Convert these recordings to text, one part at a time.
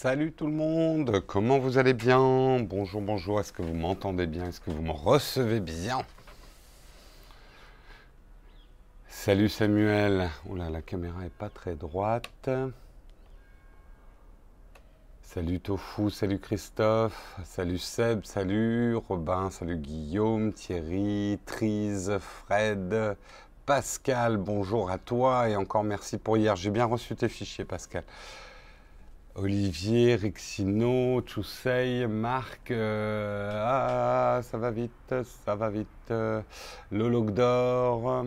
Salut tout le monde, comment vous allez bien? Bonjour, bonjour, est-ce que vous m'entendez bien? Est-ce que vous me recevez bien? Salut Samuel. Oula, la caméra est pas très droite. Salut Tofu, salut Christophe, salut Seb, salut Robin, salut Guillaume, Thierry, Trise, Fred, Pascal, bonjour à toi et encore merci pour hier. J'ai bien reçu tes fichiers, Pascal. Olivier, Rexino, Choussey, Marc, euh, ah, ça va vite, ça va vite, euh, Lologdor,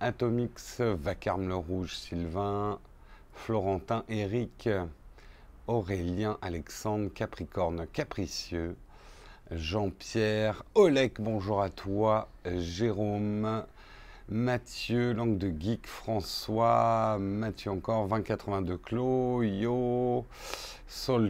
Atomix, Vacarme le Rouge, Sylvain, Florentin, Eric, Aurélien, Alexandre, Capricorne, Capricieux, Jean-Pierre, Olek, bonjour à toi, Jérôme, Mathieu, Langue de Geek, François, Mathieu encore, 2082 Clos, Yo,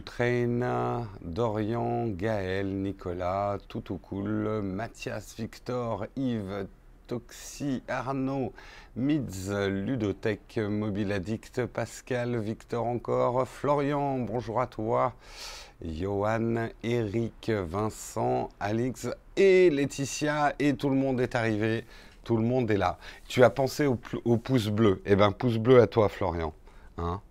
Train, Dorian, Gaël, Nicolas, Toutou Cool, Mathias, Victor, Yves, Toxi, Arnaud, Mids, Ludotech, Mobile Addict, Pascal, Victor encore, Florian, bonjour à toi, Johan, Eric, Vincent, Alix et Laetitia, et tout le monde est arrivé. Tout le monde est là. Tu as pensé au, pouce bleu. Eh bien, pouce bleu à toi, Florian. Hein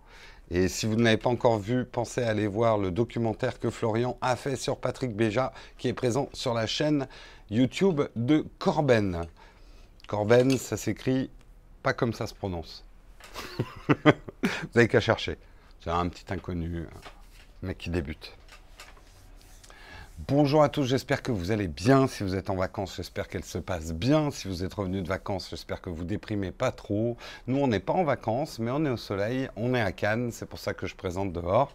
et si vous ne l'avez pas encore vu, pensez à aller voir le documentaire que Florian a fait sur Patrick Béja, qui est présent sur la chaîne YouTube de Corben. Corben, ça s'écrit pas comme ça se prononce. vous n'avez qu'à chercher. C'est un petit inconnu, mec qui débute. Bonjour à tous, j'espère que vous allez bien. Si vous êtes en vacances, j'espère qu'elles se passent bien. Si vous êtes revenu de vacances, j'espère que vous déprimez pas trop. Nous, on n'est pas en vacances, mais on est au soleil, on est à Cannes, c'est pour ça que je présente dehors.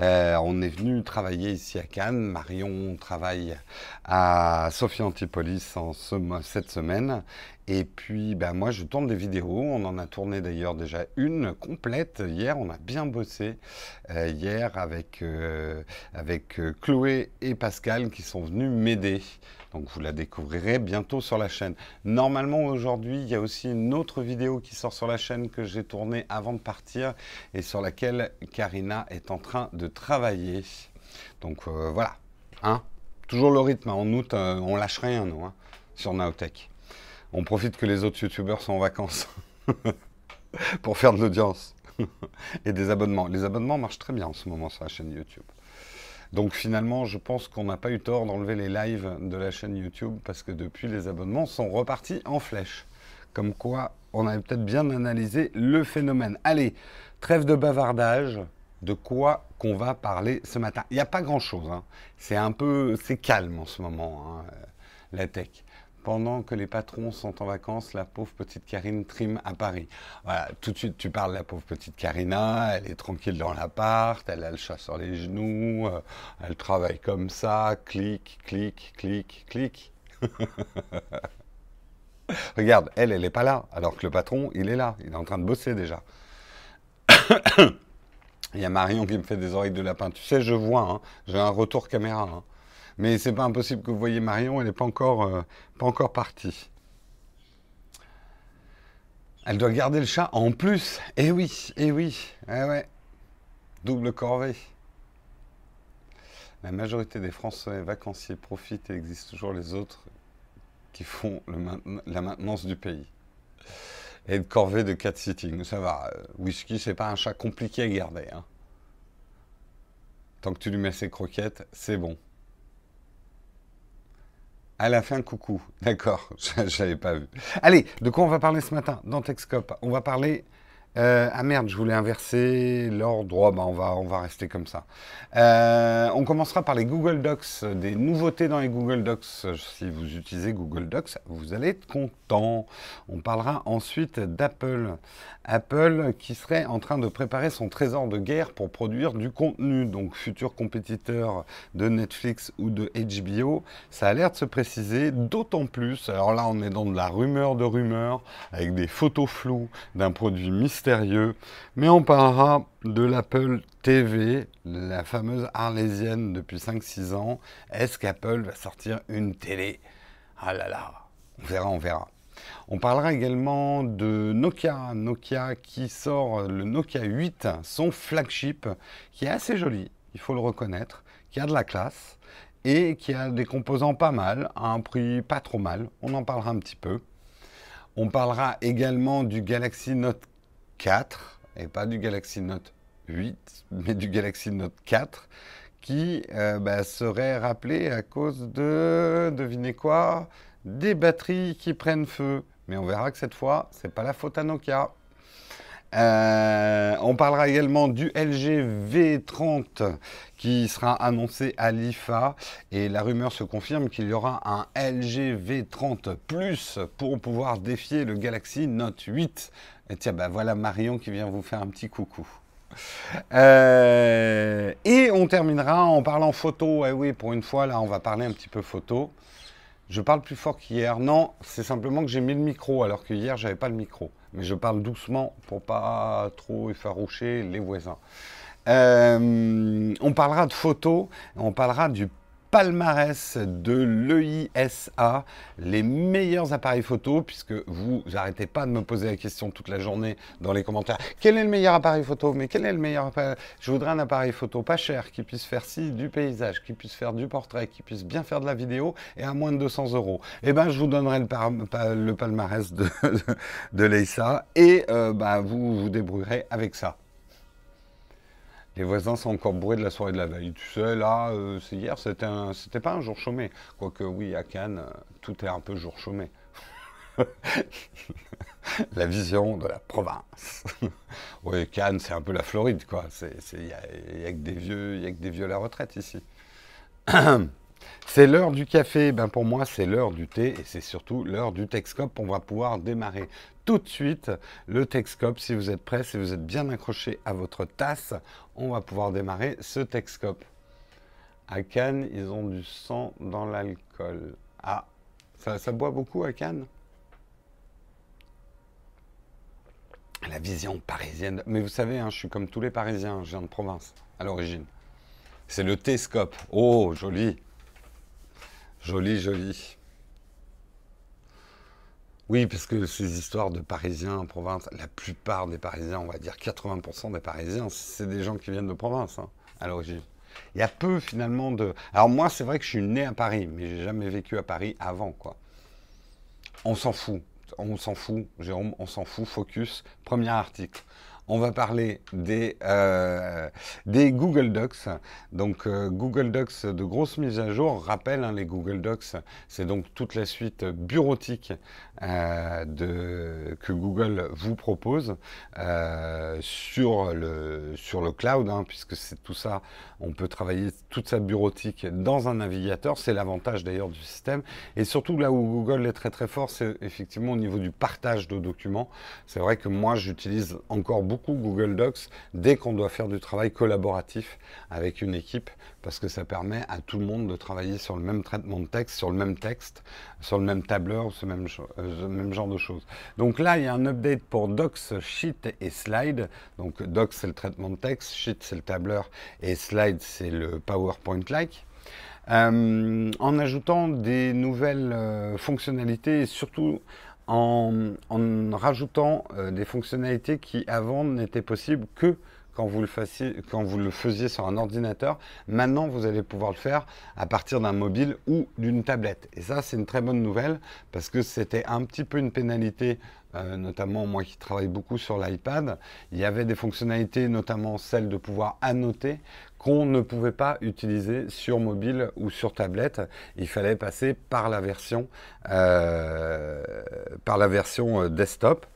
Euh, on est venu travailler ici à Cannes. Marion travaille à Sophie Antipolis en cette semaine. Et puis, ben moi, je tourne des vidéos. On en a tourné d'ailleurs déjà une complète. Hier, on a bien bossé. Euh, hier, avec, euh, avec euh, Chloé et Pascal qui sont venus m'aider. Donc, vous la découvrirez bientôt sur la chaîne. Normalement, aujourd'hui, il y a aussi une autre vidéo qui sort sur la chaîne que j'ai tournée avant de partir et sur laquelle Karina est en train de travailler. Donc, voilà. Hein Toujours le rythme. En août, on lâche rien, nous, hein, sur Naotech on profite que les autres youtubeurs sont en vacances pour faire de l'audience et des abonnements. Les abonnements marchent très bien en ce moment sur la chaîne YouTube. Donc finalement, je pense qu'on n'a pas eu tort d'enlever les lives de la chaîne YouTube parce que depuis, les abonnements sont repartis en flèche. Comme quoi, on avait peut-être bien analysé le phénomène. Allez, trêve de bavardage. De quoi qu'on va parler ce matin? Il n'y a pas grand-chose. Hein. C'est un peu, c'est calme en ce moment, hein, la tech pendant que les patrons sont en vacances, la pauvre petite Karine trime à Paris. Voilà, tout de suite, tu parles de la pauvre petite Karina, elle est tranquille dans l'appart, elle a le chat sur les genoux, euh, elle travaille comme ça, clic, clic, clic, clic. Regarde, elle, elle n'est pas là, alors que le patron, il est là, il est en train de bosser déjà. il y a Marion qui me fait des oreilles de lapin. Tu sais, je vois, hein, j'ai un retour caméra. Hein. Mais c'est pas impossible que vous voyez Marion, elle n'est pas encore, euh, pas encore partie. Elle doit garder le chat en plus. Eh oui, eh oui, eh ouais. Double corvée. La majorité des Français vacanciers profitent et il existe toujours les autres qui font la maintenance du pays. Et de corvée de cat sitting, ça va. Euh, whisky, c'est pas un chat compliqué à garder. Hein. Tant que tu lui mets ses croquettes, c'est bon. À la fin, coucou. D'accord, je n'avais pas vu. Allez, de quoi on va parler ce matin dans Texcope? On va parler euh, ah merde, je voulais inverser l'ordre. Oh, bah on, va, on va rester comme ça. Euh, on commencera par les Google Docs, des nouveautés dans les Google Docs. Si vous utilisez Google Docs, vous allez être content. On parlera ensuite d'Apple. Apple qui serait en train de préparer son trésor de guerre pour produire du contenu. Donc futur compétiteur de Netflix ou de HBO. Ça a l'air de se préciser, d'autant plus. Alors là, on est dans de la rumeur de rumeur, avec des photos floues d'un produit mystérieux mais on parlera de l'Apple TV, la fameuse arlésienne depuis 5-6 ans. Est-ce qu'Apple va sortir une télé? Ah là là, on verra, on verra. On parlera également de Nokia, Nokia qui sort le Nokia 8, son flagship, qui est assez joli. il faut le reconnaître, qui a de la classe et qui a des composants pas mal, à un prix pas trop mal. On en parlera un petit peu. On parlera également du Galaxy Note 4, et pas du Galaxy Note 8, mais du Galaxy Note 4, qui euh, bah, serait rappelé à cause de, devinez quoi, des batteries qui prennent feu. Mais on verra que cette fois, c'est pas la faute à Nokia. Euh, on parlera également du LG V30 qui sera annoncé à l'IFA et la rumeur se confirme qu'il y aura un LG V30 Plus pour pouvoir défier le Galaxy Note 8. Et tiens, bah voilà Marion qui vient vous faire un petit coucou. Euh, et on terminera en parlant photo. Eh oui, pour une fois, là, on va parler un petit peu photo. Je parle plus fort qu'hier. Non, c'est simplement que j'ai mis le micro alors que hier, j'avais pas le micro mais je parle doucement pour pas trop effaroucher les voisins. Euh, on parlera de photos, on parlera du palmarès de l'EISA, les meilleurs appareils photo, puisque vous n'arrêtez pas de me poser la question toute la journée dans les commentaires. Quel est le meilleur appareil photo? Mais quel est le meilleur appareil? Je voudrais un appareil photo pas cher, qui puisse faire ci, du paysage, qui puisse faire du portrait, qui puisse bien faire de la vidéo et à moins de 200 euros. Eh bien, je vous donnerai le, palmarès de, de, et euh, bah, vous vous débrouillerez avec ça. Les voisins sont encore bourrés de la soirée de la veille. Tu sais, là, euh, c'est hier, c'était, pas un jour chômé. Quoique, oui, à Cannes, euh, tout est un peu jour chômé. la vision de la province. oui, Cannes, c'est un peu la Floride, quoi. Il n'y a que des vieux à la retraite ici. C'est l'heure du café, ben pour moi c'est l'heure du thé et c'est surtout l'heure du Texcope. On va pouvoir démarrer tout de suite le Texcope. Si vous êtes prêts, si vous êtes bien accroché à votre tasse, on va pouvoir démarrer ce Texcope. À Cannes, ils ont du sang dans l'alcool. Ah, ça, boit beaucoup à Cannes? La vision parisienne. Mais vous savez, hein, je suis comme tous les Parisiens, je viens de province à l'origine. C'est le Texcope. Oh, joli. Joli, joli. Oui, parce que ces histoires de Parisiens en province, la plupart des Parisiens, on va dire 80% des Parisiens, c'est des gens qui viennent de province, hein, à l'origine. Il y a peu finalement de. Alors moi, c'est vrai que je suis né à Paris, mais j'ai jamais vécu à Paris avant, quoi. On s'en fout, on s'en fout, Jérôme, on s'en fout. Focus, premier article on va parler des, euh, des Google Docs. Donc euh, Google Docs de grosses mises à jour. Rappel, hein, les Google Docs, c'est donc toute la suite bureautique euh, que Google vous propose sur, le, sur le cloud, hein, puisque c'est tout ça, on peut travailler toute sa bureautique dans un navigateur. C'est l'avantage d'ailleurs du système. Et surtout là où Google est très très fort, c'est effectivement au niveau du partage de documents. C'est vrai que moi j'utilise encore beaucoup Google Docs dès qu'on doit faire du travail collaboratif avec une équipe, parce que ça permet à tout le monde de travailler sur le même traitement de texte, sur le même texte, sur le même tableur, ce même, euh, même genre de choses. Donc là, il y a un update pour Docs, Sheet et Slide. Donc Docs, c'est le traitement de texte, Sheet, c'est le tableur, et Slide, c'est le PowerPoint-like. Euh, en ajoutant des nouvelles euh, fonctionnalités et surtout en, rajoutant euh, des fonctionnalités qui avant n'étaient possibles que quand vous, le faisiez sur un ordinateur. Maintenant, vous allez pouvoir le faire à partir d'un mobile ou d'une tablette. Et ça, c'est une très bonne nouvelle parce que c'était un petit peu une pénalité euh, notamment moi qui travaille beaucoup sur l'iPad, il y avait des fonctionnalités, notamment celle de pouvoir annoter, qu'on ne pouvait pas utiliser sur mobile ou sur tablette. Il fallait passer par la version, euh, par la version euh, desktop.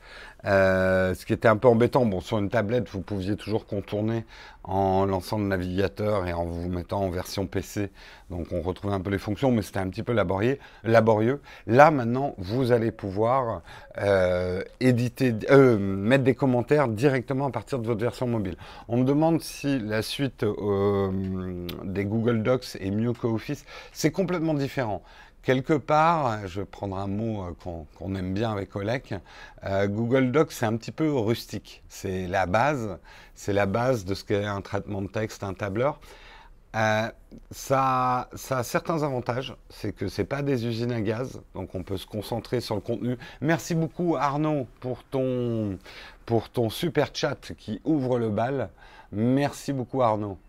Euh, ce qui était un peu embêtant. Bon, sur une tablette, vous pouviez toujours contourner en lançant le navigateur et en vous mettant en version PC. Donc, on retrouvait un peu les fonctions, mais c'était un petit peu laborieux. laborieux. Là, maintenant, vous allez pouvoir éditer, mettre des commentaires directement à partir de votre version mobile. On me demande si la suite des Google Docs est mieux que Office. C'est complètement différent quelque part, je vais prendre un mot euh, qu'on aime bien avec Olek, euh, Google Docs, c'est un petit peu rustique. C'est la base, c'est la base de ce qu'est un traitement de texte, un tableur. Euh, ça, ça, a certains avantages, c'est que c'est pas des usines à gaz, donc on peut se concentrer sur le contenu. Merci beaucoup Arnaud pour ton, pour ton super chat qui ouvre le bal. Merci beaucoup Arnaud.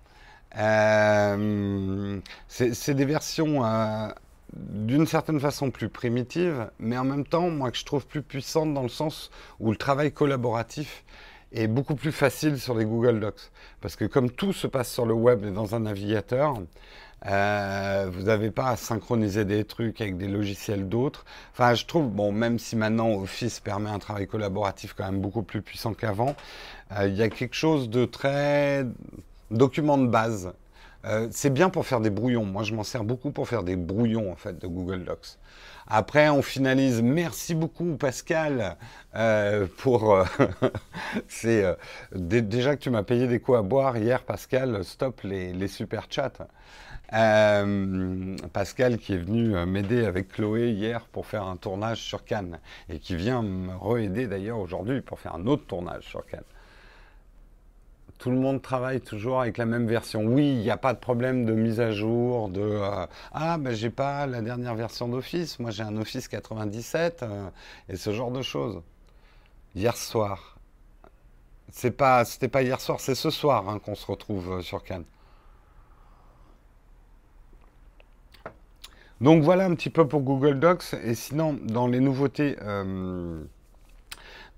Euh, c'est des versions euh, d'une certaine façon plus primitives, mais en même temps, moi, que je trouve plus puissantes dans le sens où le travail collaboratif est beaucoup plus facile sur les Google Docs. Parce que comme tout se passe sur le web et dans un navigateur, euh, vous n'avez pas à synchroniser des trucs avec des logiciels d'autres. Enfin, je trouve, bon, même si maintenant Office permet un travail collaboratif quand même beaucoup plus puissant qu'avant, il y a quelque chose de très document de base. Euh, c'est bien pour faire des brouillons. Moi, je m'en sers beaucoup pour faire des brouillons en fait de Google Docs. Après, on finalise. Merci beaucoup, Pascal, euh, pour. Euh, déjà que tu m'as payé des coups à boire hier, Pascal. Stop les, les super chats. Pascal qui est venu m'aider avec Chloé hier pour faire un tournage sur Cannes et qui vient me re-aider d'ailleurs aujourd'hui pour faire un autre tournage sur Cannes. Tout le monde travaille toujours avec la même version. Oui, il n'y a pas de problème de mise à jour, de euh, ah ben j'ai pas la dernière version d'Office, moi j'ai un Office 97 euh, et ce genre de choses. Hier soir, c'est pas c'était pas hier soir, c'est ce soir hein, qu'on se retrouve euh, sur Cannes. Donc voilà un petit peu pour Google Docs. Et sinon, dans les nouveautés,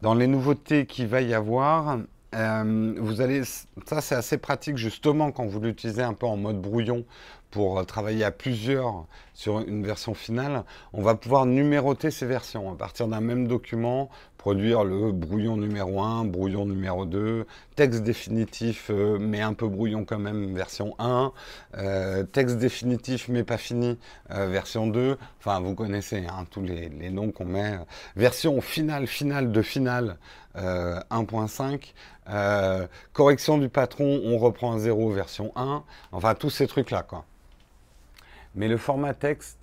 dans les nouveautés qu'il va y avoir, euh, vous allez, ça c'est assez pratique justement quand vous l'utilisez un peu en mode brouillon pour euh, travailler à plusieurs sur une version finale. On va pouvoir numéroter ces versions à partir d'un même document, produire le brouillon numéro 1, brouillon numéro 2, texte définitif euh, mais un peu brouillon quand même version 1, texte définitif mais pas fini version 2. Enfin vous connaissez hein, tous les, noms qu'on met. version finale finale de finale 1.5. Euh, correction du patron, on reprend à 0 version 1. Enfin, tous ces trucs-là. Mais le format texte,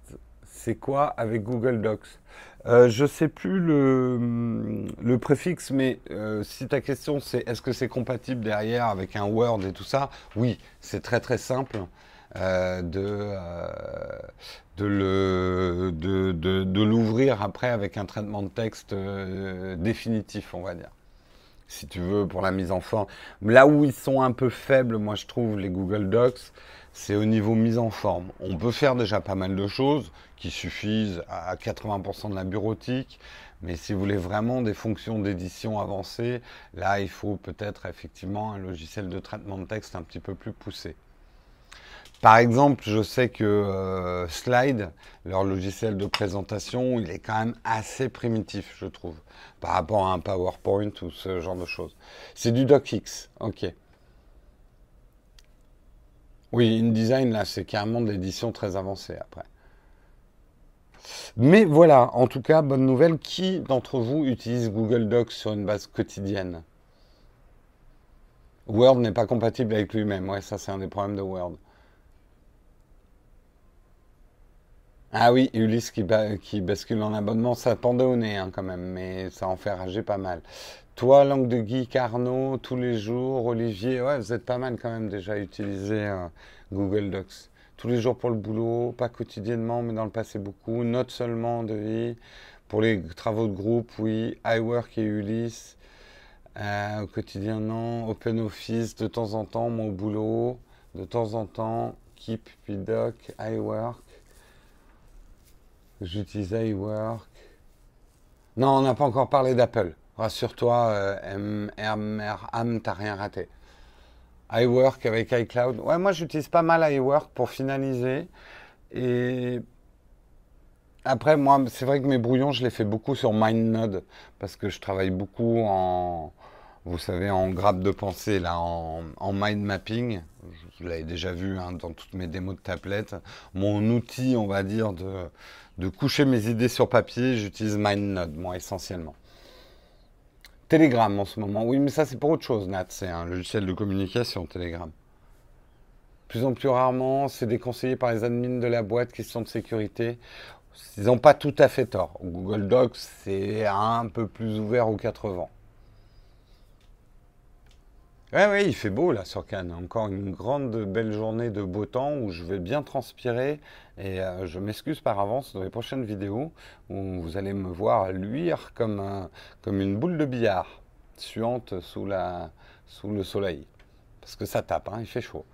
c'est quoi avec Google Docs? Euh, Je sais plus le, le préfixe, mais euh, si ta question c'est est-ce que c'est compatible derrière avec un Word et tout ça, oui, c'est très très simple de, le, de, de, de l'ouvrir après avec un traitement de texte définitif, on va dire si tu veux, pour la mise en forme. Là où ils sont un peu faibles, moi je trouve, les Google Docs, c'est au niveau mise en forme. On peut faire déjà pas mal de choses qui suffisent à 80% de la bureautique, mais si vous voulez vraiment des fonctions d'édition avancées, là il faut peut-être effectivement un logiciel de traitement de texte un petit peu plus poussé. Par exemple, je sais que euh, Slide, leur logiciel de présentation, il est quand même assez primitif, je trouve, par rapport à un PowerPoint ou ce genre de choses. C'est du DocX, ok. Oui, InDesign, là, c'est carrément de l'édition très avancée après. Mais voilà, en tout cas, bonne nouvelle. Qui d'entre vous utilise Google Docs sur une base quotidienne? Word n'est pas compatible avec lui-même. Ouais, ça, c'est un des problèmes de Word. Ah oui, Ulysse qui, bascule en abonnement, ça pendait au nez hein, quand même, mais ça en fait rager pas mal. Toi, langue de geek, Arnaud, tous les jours, Olivier, ouais, vous êtes pas mal quand même déjà à utiliser euh, Google Docs. Tous les jours pour le boulot, pas quotidiennement, mais dans le passé beaucoup. Notes seulement de vie. Pour les travaux de groupe, oui. iWork et Ulysse. Euh, au quotidien, non. Open Office, de temps en temps, mon boulot. De temps en temps, Keep, puis iWork. J'utilise iWork. Non, on n'a pas encore parlé d'Apple. Rassure-toi, euh, MRM, t'as rien raté. iWork avec iCloud. Ouais, moi j'utilise pas mal iWork pour finaliser. Et après, moi, c'est vrai que mes brouillons, je les fais beaucoup sur MindNode parce que je travaille beaucoup en, vous savez, en grappe de pensée, là, en, mind mapping. Je l'avais déjà vu hein, dans toutes mes démos de tablette. Mon outil, on va dire, de, de coucher mes idées sur papier, j'utilise MindNode, moi, essentiellement. Telegram en ce moment. Oui, mais ça, c'est pour autre chose, Nat. C'est un logiciel de communication, Telegram. Plus en plus rarement, c'est déconseillé par les admins de la boîte, question de sécurité. Ils n'ont pas tout à fait tort. Google Docs, c'est un peu plus ouvert aux quatre vents. Oui, oui, il fait beau là sur Cannes. Encore une grande belle journée de beau temps où je vais bien transpirer. Et euh, je m'excuse par avance dans les prochaines vidéos où vous allez me voir luire comme, comme une boule de billard suante sous, la, sous le soleil. Parce que ça tape, hein, il fait chaud.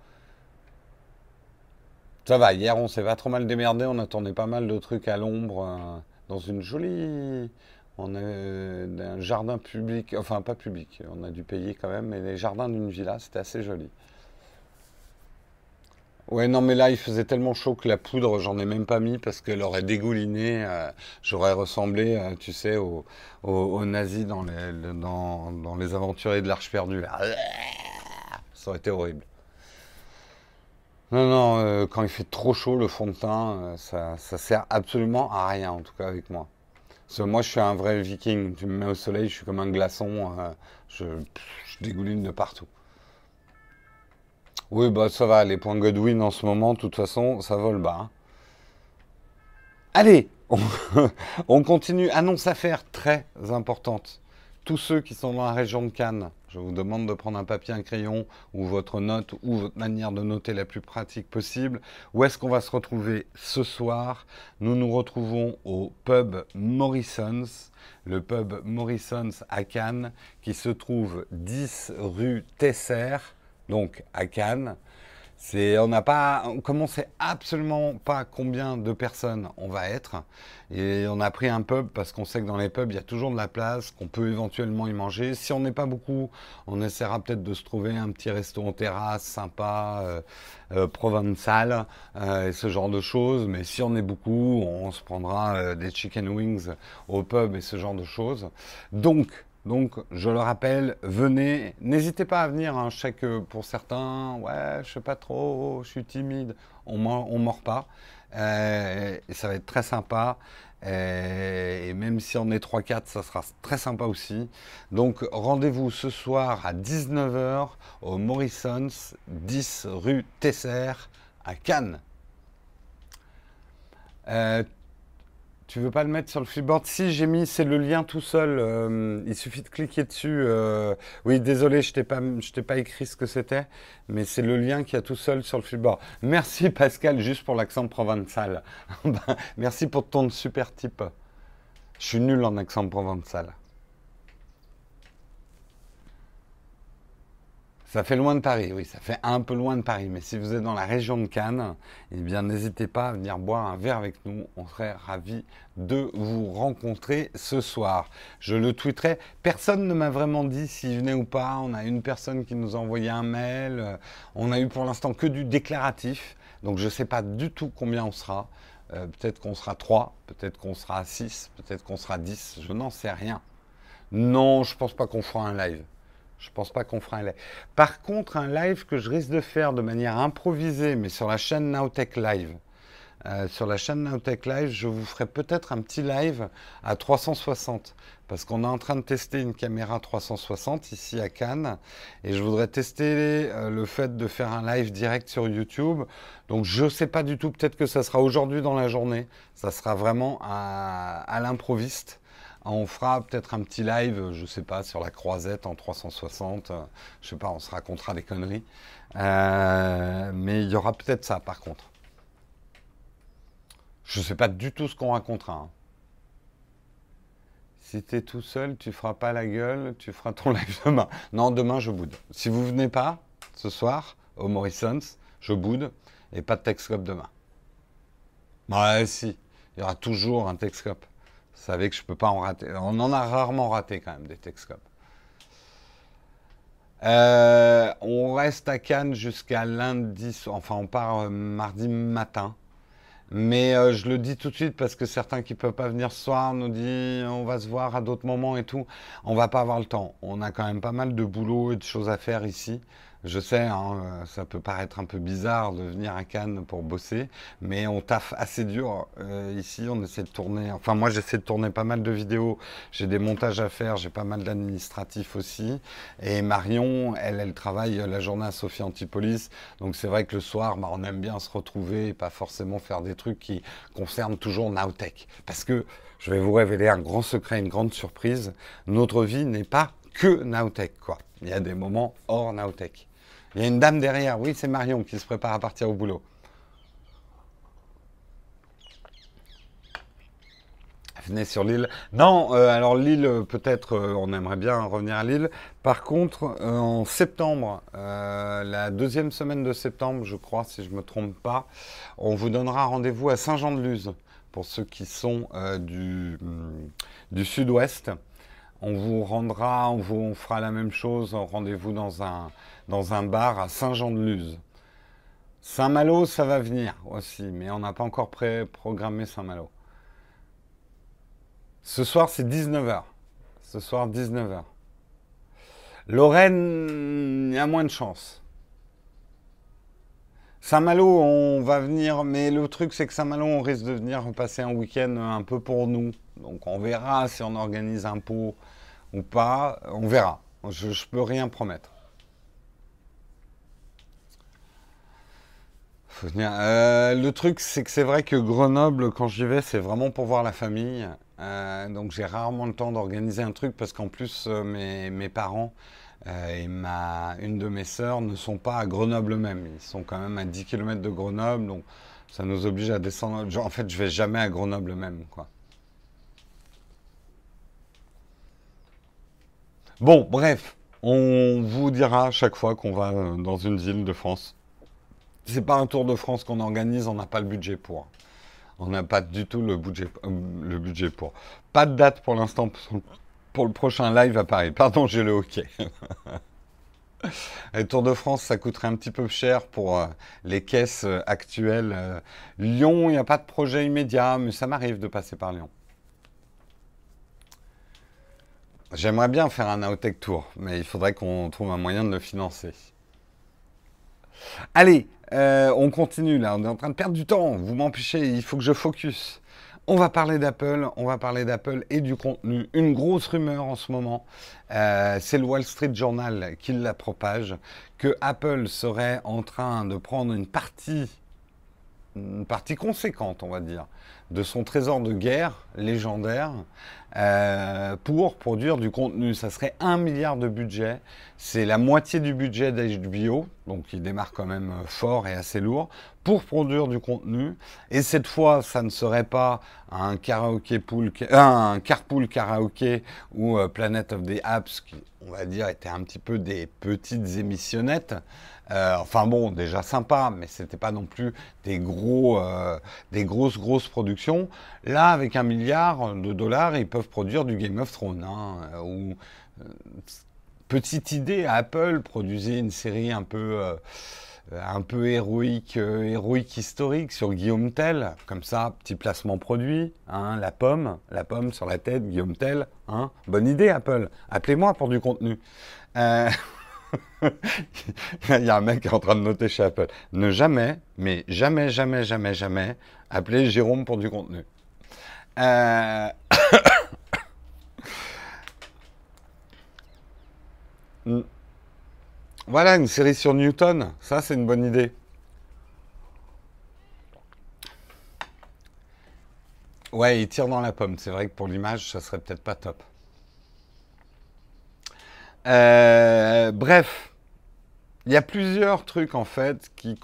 Ça va, hier on s'est pas trop mal démerdé, on a tourné pas mal de trucs à l'ombre euh, dans une jolie. On a euh, un jardin public, enfin pas public, on a dû payer quand même, mais les jardins d'une villa, c'était assez joli. Ouais, non, mais là, il faisait tellement chaud que la poudre, j'en ai même pas mis parce qu'elle aurait dégouliné. euh, j'aurais ressemblé, euh, tu sais, aux au, aux nazis dans les, aventuriers de l'Arche perdue. Ça aurait été horrible. Non, non, quand il fait trop chaud, le fond de teint, ça, ça sert absolument à rien, en tout cas avec moi. Parce que moi, je suis un vrai viking. Tu me mets au soleil, je suis comme un glaçon. euh, je, dégouline de partout. Oui, bah ça va. Les points Godwin en ce moment, de toute façon, ça vole bas. hein. Allez, on, on continue. Annonce à faire très importante. Tous ceux qui sont dans la région de Cannes, je vous demande de prendre un papier, un crayon ou votre note ou votre manière de noter la plus pratique possible. Où est-ce qu'on va se retrouver ce soir? Nous nous retrouvons au pub Morrison's, le pub Morrison's à Cannes, qui se trouve 10 rue Tesser, donc à Cannes. C'est, on n'a pas, comme on sait absolument pas combien de personnes on va être, et on a pris un pub parce qu'on sait que dans les pubs il y a toujours de la place, qu'on peut éventuellement y manger. Si on n'est pas beaucoup, on essaiera peut-être de se trouver un petit restaurant terrasse sympa, euh, euh, provençal, euh, et ce genre de choses. Mais si on est beaucoup, on se prendra euh, des chicken wings au pub et ce genre de choses. Donc donc, je le rappelle, venez. N'hésitez pas à venir. Hein. Je sais que pour certains, ouais, je sais pas trop, je suis timide. On on mord pas. Ça va être très sympa. Euh, et même si on est 3-4, ça sera très sympa aussi. Donc, rendez-vous ce soir à 19 heures au Morrison's, 10 rue Tesser, à Cannes. Euh, tu veux pas le mettre sur le flipboard? Si, j'ai mis, c'est le lien tout seul. euh, il suffit de cliquer dessus. euh, oui, désolé, je t'ai pas, t'ai pas écrit ce que c'était, mais c'est le lien qui a tout seul sur le flipboard. Merci Pascal, juste pour l'accent provençal. Merci pour ton super type. Je suis nul en accent provençal. Ça fait loin de Paris, oui, ça fait un peu loin de Paris. Mais si vous êtes dans la région de Cannes, eh bien, n'hésitez pas à venir boire un verre avec nous. On serait ravis de vous rencontrer ce soir. Je le tweeterai. Personne ne m'a vraiment dit s'il venait ou pas. On a une personne qui nous a envoyé un mail. On a eu pour l'instant que du déclaratif. Donc, je ne sais pas du tout combien on sera. Euh, peut-être qu'on sera 3, peut-être qu'on sera 6, peut-être qu'on sera 10. Je n'en sais rien. Non, je pense pas qu'on fera un live. Je pense pas qu'on fera un live. Par contre, un live que je risque de faire de manière improvisée, mais sur la chaîne Nowtech Live. Euh, sur la chaîne Nowtech Live, je vous ferai peut-être un petit live à 360 parce qu'on est en train de tester une caméra 360 ici à Cannes et je voudrais tester euh, le fait de faire un live direct sur YouTube. Donc je sais pas du tout, peut-être que ça sera aujourd'hui dans la journée, ça sera vraiment à l'improviste. On fera peut-être un petit live, je sais pas, sur la croisette en 360. euh, Je sais pas, on se racontera des conneries. Euh, mais il y aura peut-être ça par contre. Je sais pas du tout ce qu'on racontera. hein. Si tu es tout seul, tu feras pas la gueule, tu feras ton live demain. Non, demain je boude. Si vous venez pas ce soir au Morrison's, je boude et pas de Texcope demain. Ouais, si, il y aura toujours un Texcope. Savez que je peux pas en rater. On en a rarement raté quand même des Texcopes. Euh, on reste à Cannes jusqu'à lundi, enfin on part euh, mardi matin. Mais euh, je le dis tout de suite parce que certains qui peuvent pas venir ce soir nous disent on va se voir à d'autres moments et tout. On va pas avoir le temps. On a quand même pas mal de boulot et de choses à faire ici. Je sais, hein, euh, ça peut paraître un peu bizarre de venir à Cannes pour bosser, mais on taffe assez dur euh, ici. On essaie de tourner. Enfin, moi, j'essaie de tourner pas mal de vidéos. J'ai des montages à faire. J'ai pas mal d'administratifs aussi. Et Marion, elle, elle travaille la journée à Sophie Antipolis. Donc c'est vrai que le soir, bah, on aime bien se retrouver et pas forcément faire des trucs qui concernent toujours Nowtech. Parce que je vais vous révéler un grand secret, une grande surprise. Notre vie n'est pas que Nowtech, quoi. Il y a des moments hors Nowtech. Il y a une dame derrière, oui, c'est Marion qui se prépare à partir au boulot. Venez sur l'île. Non, euh, alors l'île, euh, peut-être, euh, on aimerait bien revenir à l'île. Par contre, en septembre, la deuxième semaine de septembre, je crois, si je ne me trompe pas, on vous donnera rendez-vous à Saint-Jean-de-Luz pour ceux qui sont du, mm, du sud-ouest. On vous rendra, on vous fera la même chose, rendez-vous dans un, dans un bar à Saint-Jean-de-Luz. Saint-Malo, ça va venir aussi, mais on n'a pas encore pré-programmé Saint-Malo. Ce soir, c'est 19h. Ce soir, 19h. Lorraine, il y a moins de chance. Saint-Malo, on va venir, mais le truc, c'est que Saint-Malo, on risque de venir passer un week-end un peu pour nous. Donc, on verra si on organise un pot ou pas. On verra. Je ne peux rien promettre. Euh, le truc, c'est que c'est vrai que Grenoble, quand j'y vais, c'est vraiment pour voir la famille. Euh, donc j'ai rarement le temps d'organiser un truc parce qu'en plus euh, mes, parents et ma, une de mes sœurs ne sont pas à Grenoble même. Ils sont quand même à 10 km de Grenoble, donc ça nous oblige à descendre. En fait, je vais jamais à Grenoble même, quoi. Bon, bref, on vous dira chaque fois qu'on va dans une ville de France. C'est pas un tour de France qu'on organise, on n'a pas le budget pour. On n'a pas du tout le budget, euh, pour. Pas de date pour l'instant pour le prochain live à Paris. Pardon, j'ai le hockey. Le Tour de France, ça coûterait un petit peu cher pour euh, les caisses euh, actuelles. Lyon, il n'y a pas de projet immédiat, mais ça m'arrive de passer par Lyon. J'aimerais bien faire un Outtech Tour, mais il faudrait qu'on trouve un moyen de le financer. Allez, euh, on continue là, on est en train de perdre du temps. Vous m'empêchez, il faut que je focus. On va parler d'Apple, on va parler d'Apple et du contenu. Une grosse rumeur en ce moment, euh, c'est le Wall Street Journal qui la propage, que Apple serait en train de prendre une partie, une partie conséquente, on va dire, de son trésor de guerre légendaire euh, pour produire du contenu. Ça serait un milliard de budget. C'est la moitié du budget d'HBO, donc il démarre quand même euh, fort et assez lourd, pour produire du contenu. Et cette fois, ça ne serait pas un karaoké pool, un carpool karaoké ou euh, Planet of the Apps, qui, on va dire, étaient un petit peu des petites émissionnettes. Euh, enfin bon, déjà sympa, mais c'était pas non plus des gros, euh, des grosses grosses productions. Là, avec un milliard de dollars, ils peuvent produire du Game of Thrones. Hein, euh, ou petite idée, Apple produisait une série un peu un peu héroïque, héroïque historique sur Guillaume Tell, comme ça, petit placement produit, hein, la pomme, la pomme sur la tête, Guillaume Tell, hein, bonne idée Apple, appelez-moi pour du contenu. Il y a un mec qui est en train de noter chez Apple. Ne jamais, mais jamais, jamais, jamais, jamais appeler Jérôme pour du contenu. Euh, voilà, une série sur Newton. Ça, c'est une bonne idée. Ouais, il tire dans la pomme. C'est vrai que pour l'image, ça serait peut-être pas top. Euh, bref, il y a plusieurs trucs en fait qui,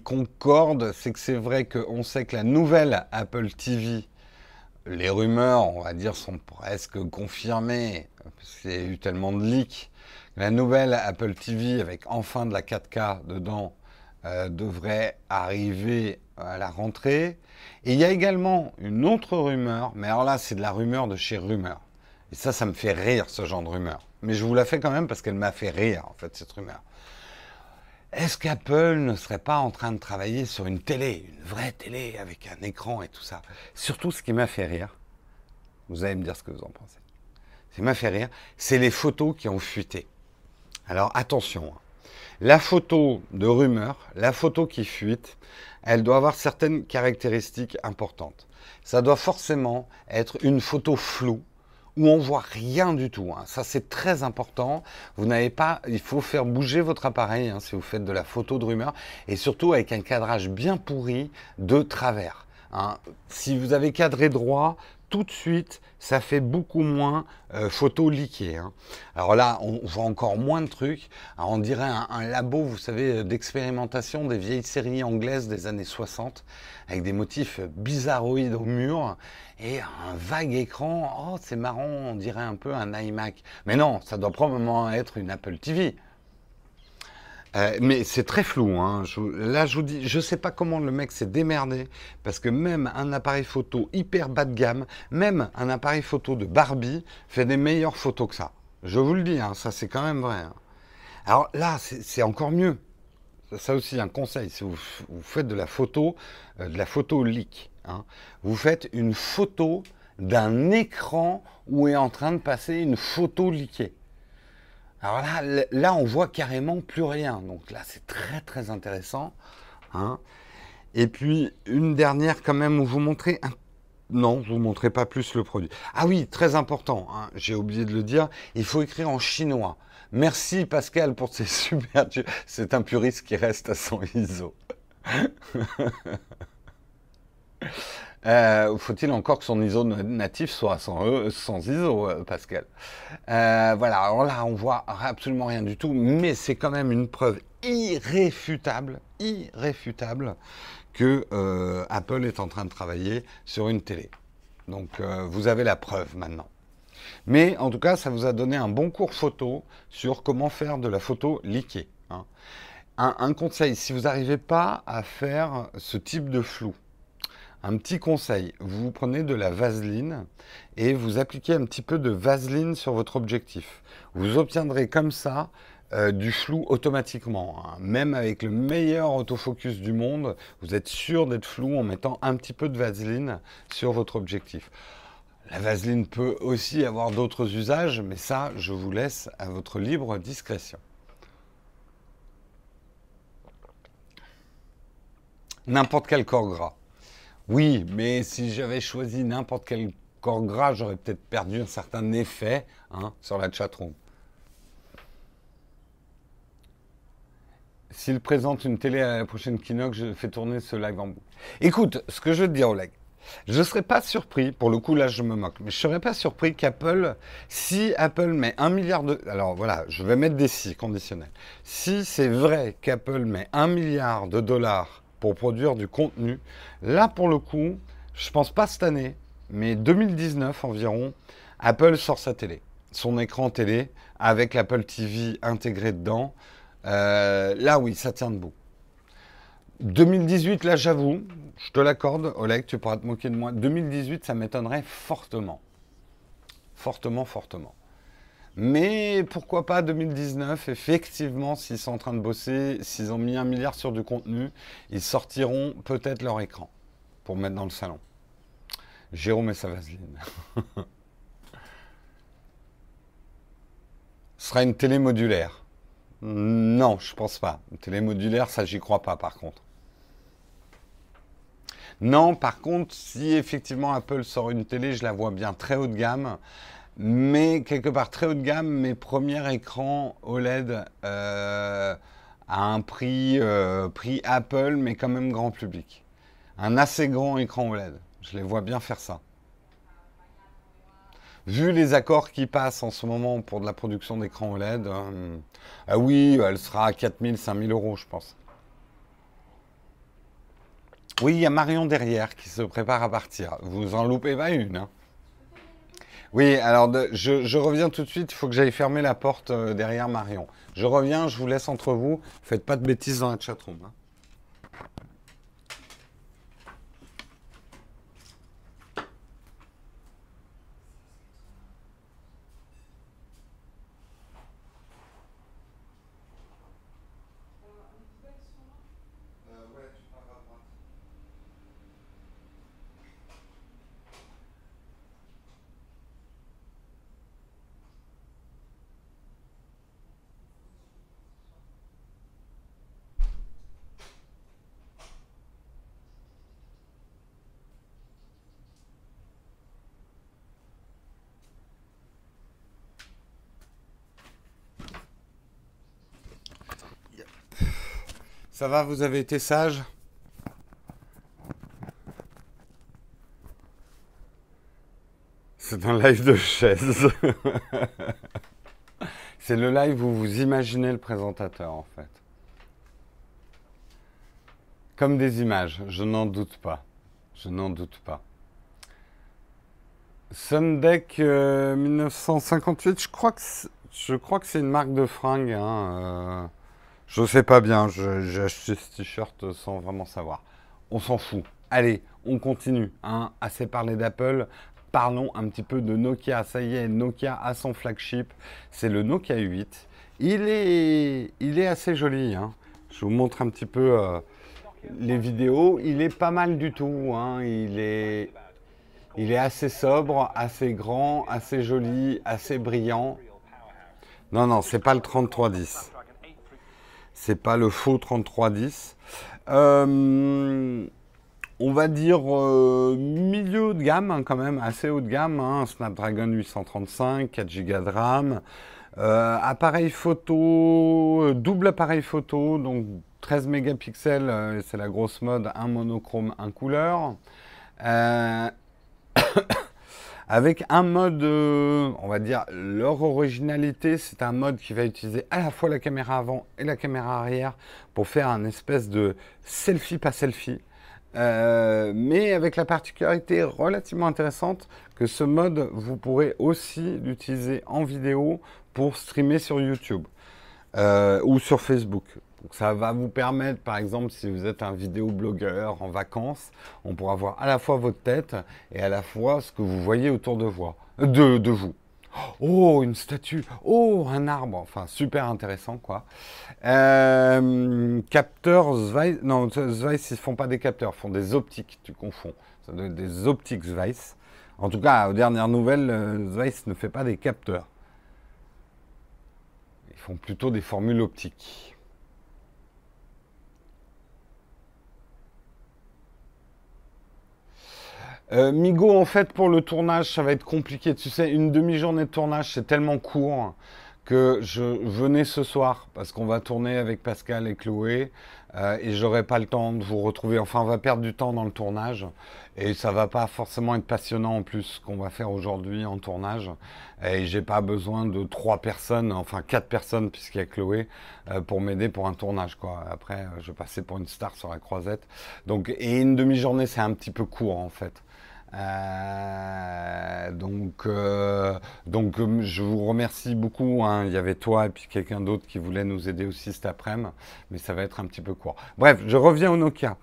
concordent. C'est que c'est vrai qu'on sait que la nouvelle Apple TV, les rumeurs, on va dire, sont presque confirmées. Parce qu'il y a eu tellement de leaks. La nouvelle Apple TV avec enfin de la 4K dedans euh, devrait arriver à la rentrée. Et il y a également une autre rumeur, mais alors là c'est de la rumeur de chez Rumeur. Et ça, ça me fait rire ce genre de rumeur mais je vous la fais quand même parce qu'elle m'a fait rire, en fait, cette rumeur. Est-ce qu'Apple ne serait pas en train de travailler sur une télé, une vraie télé avec un écran et tout ça? Surtout, ce qui m'a fait rire, vous allez me dire ce que vous en pensez. Ce qui m'a fait rire, c'est les photos qui ont fuité. Alors attention, hein. la photo de rumeur, la photo qui fuite, elle doit avoir certaines caractéristiques importantes. Ça doit forcément être une photo floue, où on voit rien du tout. Hein. Ça, c'est très important. Vous n'avez pas, il faut faire bouger votre appareil hein, si vous faites de la photo de rumeur, et surtout avec un cadrage bien pourri de travers. Hein. Si vous avez cadré droit, tout de suite, ça fait beaucoup moins euh, photo liquée. Hein. Alors là, on voit encore moins de trucs. On dirait un, labo, vous savez, d'expérimentation des vieilles séries anglaises des années 60, avec des motifs bizarroïdes au mur et un vague écran. Oh, c'est marrant, on dirait un peu un iMac. Mais non, ça doit probablement être une Apple TV. Euh, mais c'est très flou. Hein. là, je vous dis, je sais pas comment le mec s'est démerdé, parce que même un appareil photo hyper bas de gamme, même un appareil photo de Barbie, fait des meilleures photos que ça. Je vous le dis, hein, ça c'est quand même vrai. Hein. Alors là, c'est encore mieux. Ça aussi, un conseil, si vous, faites de la photo, euh, de la photo leak, vous faites une photo d'un écran où est en train de passer une photo leakée. Alors là, là, on voit carrément plus rien. Donc là, c'est très très intéressant. Hein. Et puis, une dernière quand même où vous montrez. Non, vous ne montrez pas plus le produit. Ah oui, très important, hein, j'ai oublié de le dire, il faut écrire en chinois. Merci Pascal pour ces super... C'est un puriste qui reste à son ISO. Euh, faut-il encore que son ISO natif soit sans, euh, ISO, euh, Pascal? Voilà, alors là, on voit absolument rien du tout, mais c'est quand même une preuve irréfutable, irréfutable, que Apple est en train de travailler sur une télé. Donc, vous avez la preuve maintenant. Mais en tout cas, ça vous a donné un bon cours photo sur comment faire de la photo liquée. Hein. un, conseil, si vous n'arrivez pas à faire ce type de flou, un petit conseil, vous prenez de la vaseline et vous appliquez un petit peu de vaseline sur votre objectif. Vous obtiendrez comme ça euh, du flou automatiquement. Hein. Même avec le meilleur autofocus du monde, vous êtes sûr d'être flou en mettant un petit peu de vaseline sur votre objectif. La vaseline peut aussi avoir d'autres usages, mais ça, je vous laisse à votre libre discrétion. N'importe quel corps gras. Oui, mais si j'avais choisi n'importe quel corps gras, j'aurais peut-être perdu un certain effet hein, sur la chatroom. S'il présente une télé à la prochaine keynote, je fais tourner ce live en boucle. Écoute, ce que je veux te dire, Oleg, je ne serais pas surpris, pour le coup là je me moque, mais je ne serais pas surpris qu'Apple, si Apple met un milliard de... Alors voilà, je vais mettre des si conditionnels. Si c'est vrai qu'Apple met un milliard de dollars pour produire du contenu. Là, pour le coup, je pense pas cette année, mais 2019 environ, Apple sort sa télé, son écran télé avec l'Apple TV intégré dedans. Euh, là, oui, ça tient debout. 2018, là, j'avoue, je te l'accorde, Oleg, tu pourras te moquer de moi. 2018, ça m'étonnerait fortement. Fortement, fortement. Mais pourquoi pas 2019 Effectivement, s'ils sont en train de bosser, s'ils ont mis un milliard sur du contenu, ils sortiront peut-être leur écran pour mettre dans le salon. Jérôme et sa vaseline. Ce sera une télé modulaire. Non, je pense pas. Une télé modulaire, ça, j'y crois pas par contre. Non, par contre, si effectivement Apple sort une télé, je la vois bien très haut de gamme mais quelque part très haut de gamme, mes premiers écrans OLED euh, à un prix, euh, prix Apple, mais quand même grand public. Un assez grand écran OLED. Je les vois bien faire ça. Vu les accords qui passent en ce moment pour de la production d'écrans OLED, euh, ah oui, elle sera à 4000, 5000 euros, je pense. Oui, il y a Marion derrière qui se prépare à partir. Vous en loupez pas une. Hein. Oui, alors je, reviens tout de suite. Il faut que j'aille fermer la porte euh, derrière Marion. Je reviens, je vous laisse entre vous. Faites pas de bêtises dans la chatroom. Hein. Ça va, vous avez été sage c'est un live de chaise. c'est le live où vous imaginez le présentateur, en fait. Comme des images, je n'en doute pas. Je n'en doute pas. Sundeck 1958, euh, je crois que c'est une marque de fringues. Hein, euh, je sais pas bien, j'ai acheté ce t-shirt sans vraiment savoir. On s'en fout. Allez, on continue. Hein. Assez parlé d'Apple. Parlons un petit peu de Nokia. Ça y est, Nokia a son flagship. C'est le Nokia 8. Il est, il est assez joli. Hein. Je vous montre un petit peu euh, les vidéos. Il est pas mal du tout. Hein. Il, est, il est assez sobre, assez grand, assez joli, assez brillant. Non, non, c'est pas le 3310. C'est pas le faux 3310. Euh, on va dire euh, milieu de gamme hein, quand même, assez haut de gamme. Hein, Snapdragon 835, 4 Go de RAM. Euh, appareil photo, double appareil photo, donc 13 mégapixels, c'est la grosse mode, un monochrome, un couleur. Avec un mode, euh, on va dire, leur originalité, c'est un mode qui va utiliser à la fois la caméra avant et la caméra arrière pour faire un espèce de selfie pas selfie. Euh, mais avec la particularité relativement intéressante que ce mode, vous pourrez aussi l'utiliser en vidéo pour streamer sur YouTube euh, ou sur Facebook. Donc ça va vous permettre, par exemple, si vous êtes un vidéoblogueur en vacances, on pourra voir à la fois votre tête et à la fois ce que vous voyez autour de, de vous. Oh, une statue. Oh, un arbre. Enfin, super intéressant, quoi. Euh, capteurs Zeiss. Non, Zeiss, ils ne font pas des capteurs, ils font des optiques. Tu confonds. Ça doit être des optiques Zeiss. En tout cas, aux dernières nouvelles, euh, Zeiss ne fait pas des capteurs. Ils font plutôt des formules optiques. Euh, Migo, en fait, pour le tournage, ça va être compliqué. Tu sais, une demi-journée de tournage, c'est tellement court que je venais ce soir parce qu'on va tourner avec Pascal et Chloé euh, et j'aurai pas le temps de vous retrouver. Enfin, on va perdre du temps dans le tournage et ça va pas forcément être passionnant en plus qu'on va faire aujourd'hui en tournage. Et j'ai pas besoin de trois personnes, enfin quatre personnes puisqu'il y a Chloé euh, pour m'aider pour un tournage quoi. Après, je passer pour une star sur la croisette. Donc et une demi-journée, c'est un petit peu court en fait. Euh, donc, euh, donc, euh, je vous remercie beaucoup. Hein. Il y avait toi et puis quelqu'un d'autre qui voulait nous aider aussi cet après-midi, mais ça va être un petit peu court. Bref, je reviens au Nokia.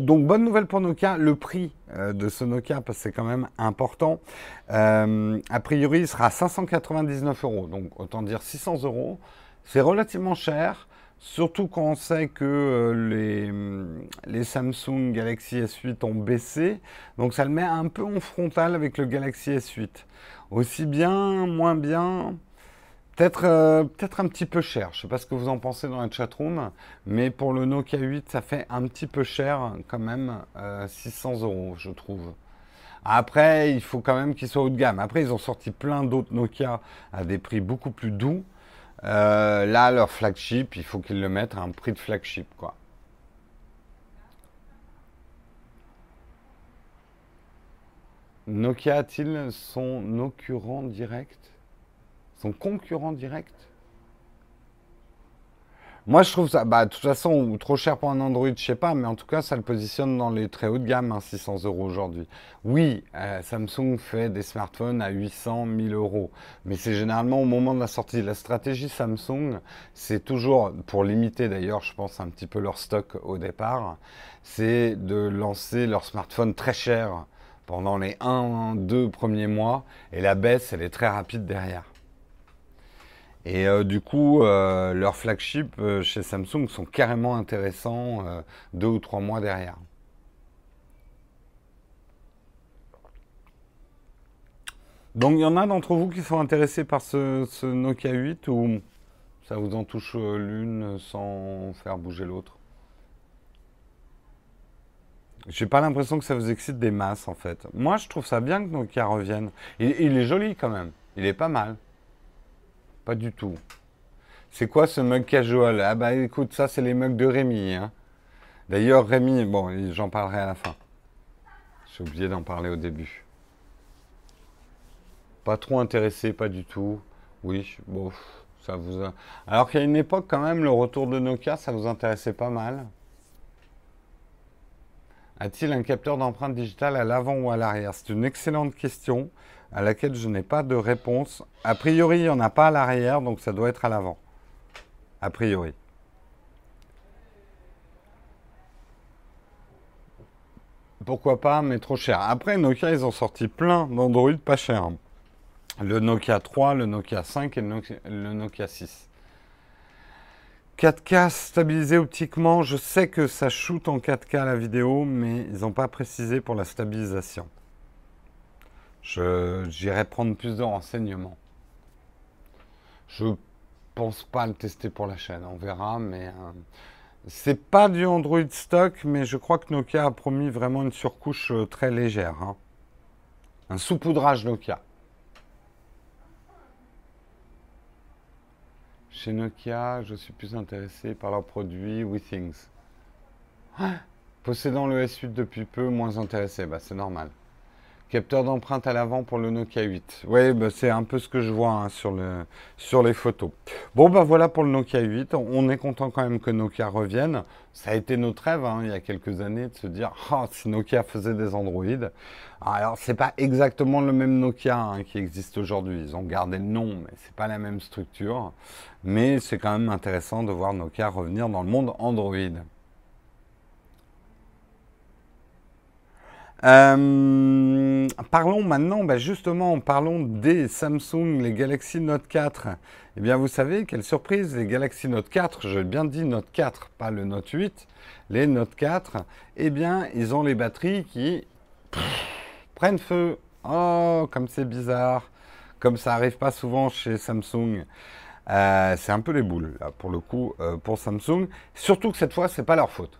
donc, bonne nouvelle pour Nokia. Le prix de ce Nokia, parce que c'est quand même important. a priori, il sera à 599 euros. Donc, autant dire 600 euros. C'est relativement cher. Surtout quand on sait que euh, les, les, Samsung Galaxy S8 ont baissé, donc ça le met un peu en frontal avec le Galaxy S8. Aussi bien, moins bien, peut-être euh, peut-être un petit peu cher. Je ne sais pas ce que vous en pensez dans la chatroom, mais pour le Nokia 8, ça fait un petit peu cher quand même, 600 euh, euros, je trouve. Après, il faut quand même qu'il soit haut de gamme. Après, ils ont sorti plein d'autres Nokia à des prix beaucoup plus doux. Euh, là, leur flagship, il faut qu'ils le mettent à un prix de flagship, quoi. Nokia a-t-il son concurrent direct? Son concurrent direct? Moi, je trouve ça, bah, de toute façon, trop cher pour un Android, je sais pas, mais en tout cas, ça le positionne dans les très hauts de gamme, 600 hein, euros aujourd'hui. Oui, euh, Samsung fait des smartphones à 800, 1000 euros, mais c'est généralement au moment de la sortie. La stratégie Samsung, c'est toujours, pour limiter d'ailleurs, je pense, un petit peu leur stock au départ, c'est de lancer leur smartphone très cher pendant les 1, 2 premiers mois, et la baisse, elle est très rapide derrière. Et euh, du coup, euh, leurs flagships euh, chez Samsung sont carrément intéressants deux ou trois mois derrière. Donc il y en a d'entre vous qui sont intéressés par ce, Nokia 8 ou ça vous en touche l'une sans faire bouger l'autre? J'ai pas l'impression que ça vous excite des masses en fait. Moi je trouve ça bien que Nokia revienne. il est joli quand même. Il est pas mal. Pas du tout. C'est quoi ce mug casual? Ah bah écoute, ça c'est les mugs de Rémi. Hein. D'ailleurs, Rémi, bon, j'en parlerai à la fin. J'ai oublié d'en parler au début. Pas trop intéressé, pas du tout. Oui, bon, ça vous a... Alors qu'il y a une époque quand même, le retour de Nokia, ça vous intéressait pas mal. A-t-il un capteur d'empreinte digitale à l'avant ou à l'arrière? C'est une excellente question à laquelle je n'ai pas de réponse. A priori, il n'y en a pas à l'arrière, donc ça doit être à l'avant. A priori. Pourquoi pas, mais trop cher. Après, Nokia, ils ont sorti plein d'Android pas chers. Le Nokia 3, le Nokia 5 et le Nokia, 6. 4K stabilisé optiquement, je sais que ça shoot en 4K la vidéo, mais ils n'ont pas précisé pour la stabilisation. J'irai prendre plus de renseignements. Je pense pas le tester pour la chaîne, on verra, mais euh, c'est pas du Android stock, mais je crois que Nokia a promis vraiment une surcouche euh, très légère. Hein. Un saupoudrage Nokia. Chez Nokia, je suis plus intéressé par leurs produits WeThings. Ah, possédant le S8 depuis peu, moins intéressé, bah, c'est normal. Capteur d'empreinte à l'avant pour le Nokia 8. Oui, bah, c'est un peu ce que je vois hein, sur, le, sur les photos. Bon, ben voilà pour le Nokia 8. On est content quand même que Nokia revienne. Ça a été notre rêve hein, il y a quelques années de se dire oh, si Nokia faisait des Android. Alors, c'est pas exactement le même Nokia hein, qui existe aujourd'hui. Ils ont gardé le nom, mais c'est pas la même structure. Mais c'est quand même intéressant de voir Nokia revenir dans le monde Android. Euh, parlons maintenant, bah, justement, parlons des Samsung, les Galaxy Note 4. Eh bien, vous savez, quelle surprise, les Galaxy Note 4, je bien dit Note 4, pas le Note 8, les Note 4, eh bien, ils ont les batteries qui prennent feu. Oh, comme c'est bizarre, comme ça arrive pas souvent chez Samsung. Euh, c'est un peu les boules, là, pour le coup, euh, pour Samsung. Surtout que cette fois, c'est pas leur faute.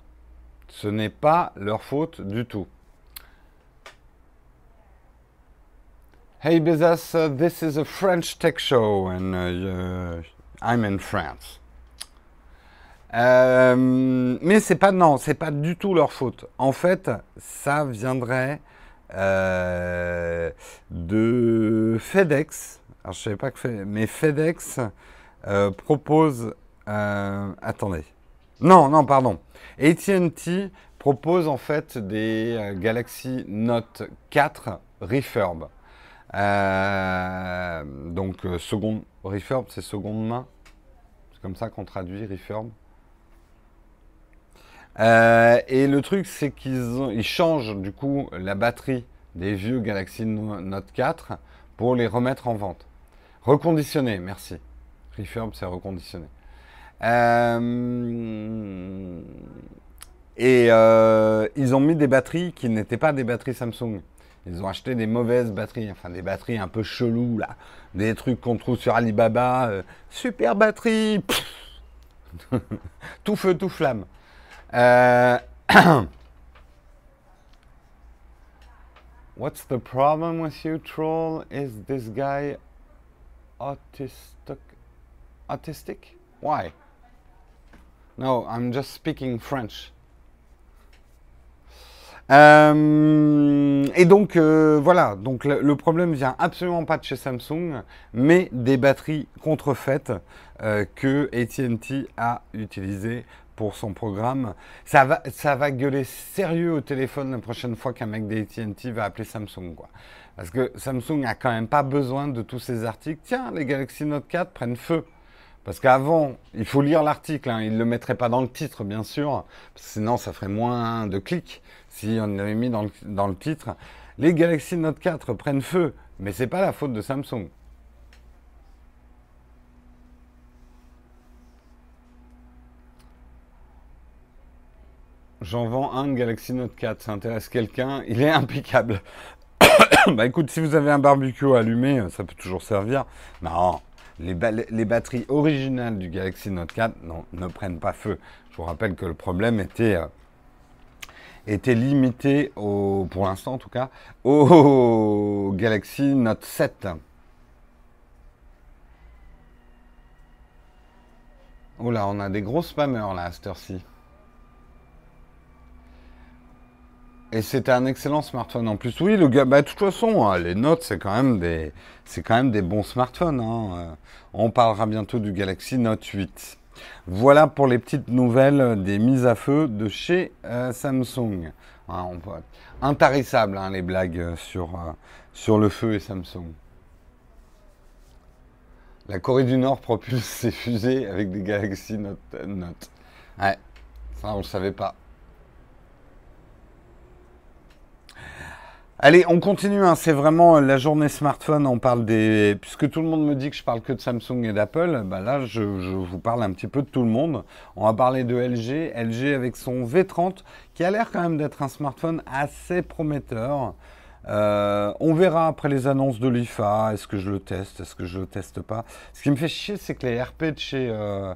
Ce n'est pas leur faute du tout. Hey Bezos, uh, this is a French tech show and uh, I'm in France. Euh, mais c'est pas non, c'est pas du tout leur faute. En fait, ça viendrait euh, de FedEx. Alors je savais pas que mais FedEx euh, propose. attendez. Non, non, pardon. AT&T propose en fait des Galaxy Note 4 Refurb. Euh, donc, euh, refurb, c'est seconde main. C'est comme ça qu'on traduit refurb. Euh, et le truc, c'est qu'ils ils changent du coup la batterie des vieux Galaxy Note 4 pour les remettre en vente. Reconditionner, merci. Refurb, c'est reconditionner. et ils ont mis des batteries qui n'étaient pas des batteries Samsung. Ils ont acheté des mauvaises batteries, enfin des batteries un peu cheloues là, des trucs qu'on trouve sur Alibaba. Euh, super batterie, tout feu, tout flamme. Euh, What's the problem with you, troll? Is this guy autistic? Autistic? Why? No, I'm just speaking French. Euh, et donc euh, voilà, donc le, problème vient absolument pas de chez Samsung, mais des batteries contrefaites euh, que AT&T a utilisées pour son programme. Ça va, gueuler sérieux au téléphone la prochaine fois qu'un mec d'AT&T va appeler Samsung, quoi. Parce que Samsung a quand même pas besoin de tous ces articles. Tiens, les Galaxy Note 4 prennent feu. Parce qu'avant, il faut lire l'article, hein. il ne le mettrait pas dans le titre, bien sûr, sinon ça ferait moins de clics si on avait mis dans le, titre. Les Galaxy Note 4 prennent feu, mais c'est pas la faute de Samsung. J'en vends un Galaxy Note 4, ça intéresse quelqu'un, il est impeccable. bah écoute, si vous avez un barbecue allumé, ça peut toujours servir. Non, les, batteries originales du Galaxy Note 4 ne prennent pas feu. Je vous rappelle que le problème était, euh, limité, au, pour l'instant en tout cas, au Galaxy Note 7. Oh là, on a des gros spammers là à cette heure-ci. Et c'était un excellent smartphone en plus. Oui, le gars, bah, de toute façon, hein, les notes, c'est quand même des, c'est quand même des bons smartphones. Hein. Euh, on parlera bientôt du Galaxy Note 8. Voilà pour les petites nouvelles des mises à feu de chez euh, Samsung. Hein, intarissable hein, les blagues sur, euh, sur le feu et Samsung. La Corée du Nord propulse ses fusées avec des Galaxy Note. Note. Ouais, ça on le savait pas. Allez, on continue. Hein. C'est vraiment la journée smartphone. On parle des. Puisque tout le monde me dit que je parle que de Samsung et d'Apple, bah là, je, vous parle un petit peu de tout le monde. On va parler de LG. LG avec son V30, qui a l'air quand même d'être un smartphone assez prometteur. Euh, on verra après les annonces de l'IFA. Est-ce que je le teste? Est-ce que je le teste pas? Ce qui me fait chier, c'est que les RP de chez, euh,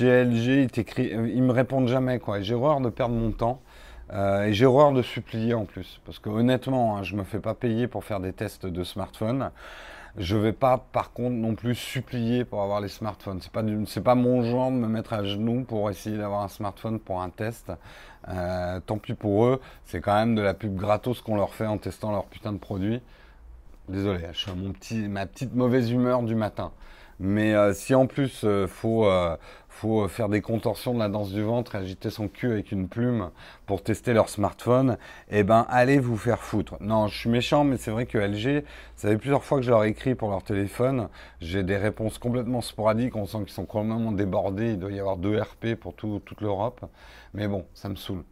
LG, ils, ils me répondent jamais. J'ai horreur de perdre mon temps. Euh, et j'ai horreur de supplier en plus, parce que honnêtement, hein, je ne me fais pas payer pour faire des tests de smartphone. Je ne vais pas, par contre, non plus supplier pour avoir les smartphones. C'est pas pas mon genre de me mettre à genoux pour essayer d'avoir un smartphone pour un test. Euh, tant pis pour eux, c'est quand même de la pub gratos qu'on leur fait en testant leur putain de produit. Désolé, je suis à mon petit, ma petite mauvaise humeur du matin. Mais euh, si en plus faut, faut euh, faire des contorsions de la danse du ventre et agiter son cul avec une plume pour tester leur smartphone, eh ben allez vous faire foutre. Non, je suis méchant, mais c'est vrai que LG, ça fait plusieurs fois que je leur écris pour leur téléphone, j'ai des réponses complètement sporadiques, on sent qu'ils sont complètement débordés, il doit y avoir deux RP pour toute l'Europe, mais bon, ça me saoule.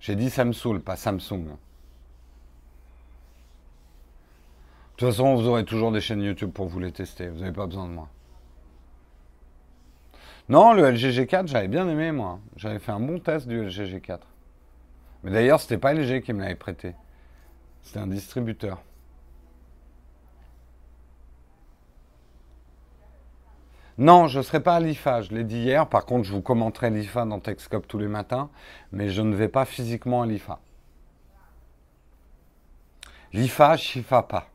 J'ai dit ça me saoule, pas Samsung. De toute façon, vous aurez toujours des chaînes YouTube pour vous les tester, vous n'avez pas besoin de moi. Non, le LG G4, j'avais bien aimé, moi. J'avais fait un bon test du LG G4. Mais d'ailleurs, c'était pas LG qui me l'avait prêté. C'était un distributeur. Non, je ne serai pas à l'IFA, je l'ai dit hier. Par contre, je vous commenterai l'IFA dans Techscope tous les matins, mais je ne vais pas physiquement à l'IFA. L'IFA, chifa pas.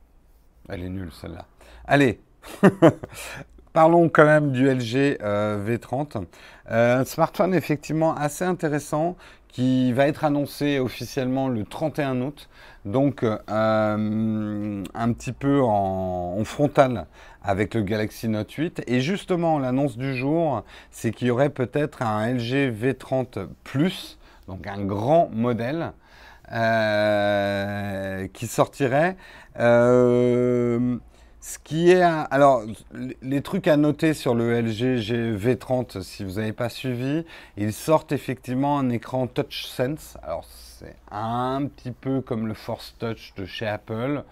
Elle est nulle celle-là. Allez, Parlons quand même du LG euh, V30. Euh, un smartphone effectivement assez intéressant qui va être annoncé officiellement le 31 août. Donc euh, un petit peu en, frontal avec le Galaxy Note 8. Et justement, l'annonce du jour, c'est qu'il y aurait peut-être un LG V30 Plus, donc un grand modèle, qui sortirait. Ce qui est. Alors, les trucs à noter sur le LG V30, si vous n'avez pas suivi, ils sortent effectivement un écran TouchSense. Alors, c'est un petit peu comme le Force Touch de chez Apple,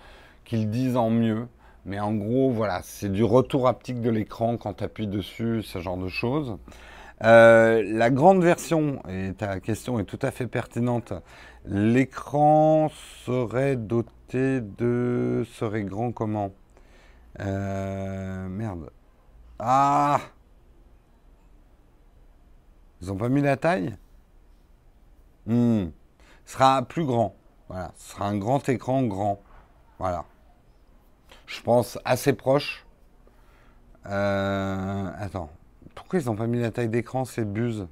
qu'ils disent en mieux. Mais en gros, voilà, c'est du retour haptique de l'écran quand tu appuies dessus, ce genre de choses. Euh, la grande version, et ta question est tout à fait pertinente, l'écran serait doté de... serait grand comment? Euh, merde. Ah Ils ont pas mis la taille? Hmm. Ce sera plus grand. Voilà. Ce sera un grand écran grand. Voilà. Je pense assez proche. Euh, attends. Pourquoi ils n'ont pas mis la taille d'écran? C'est buse.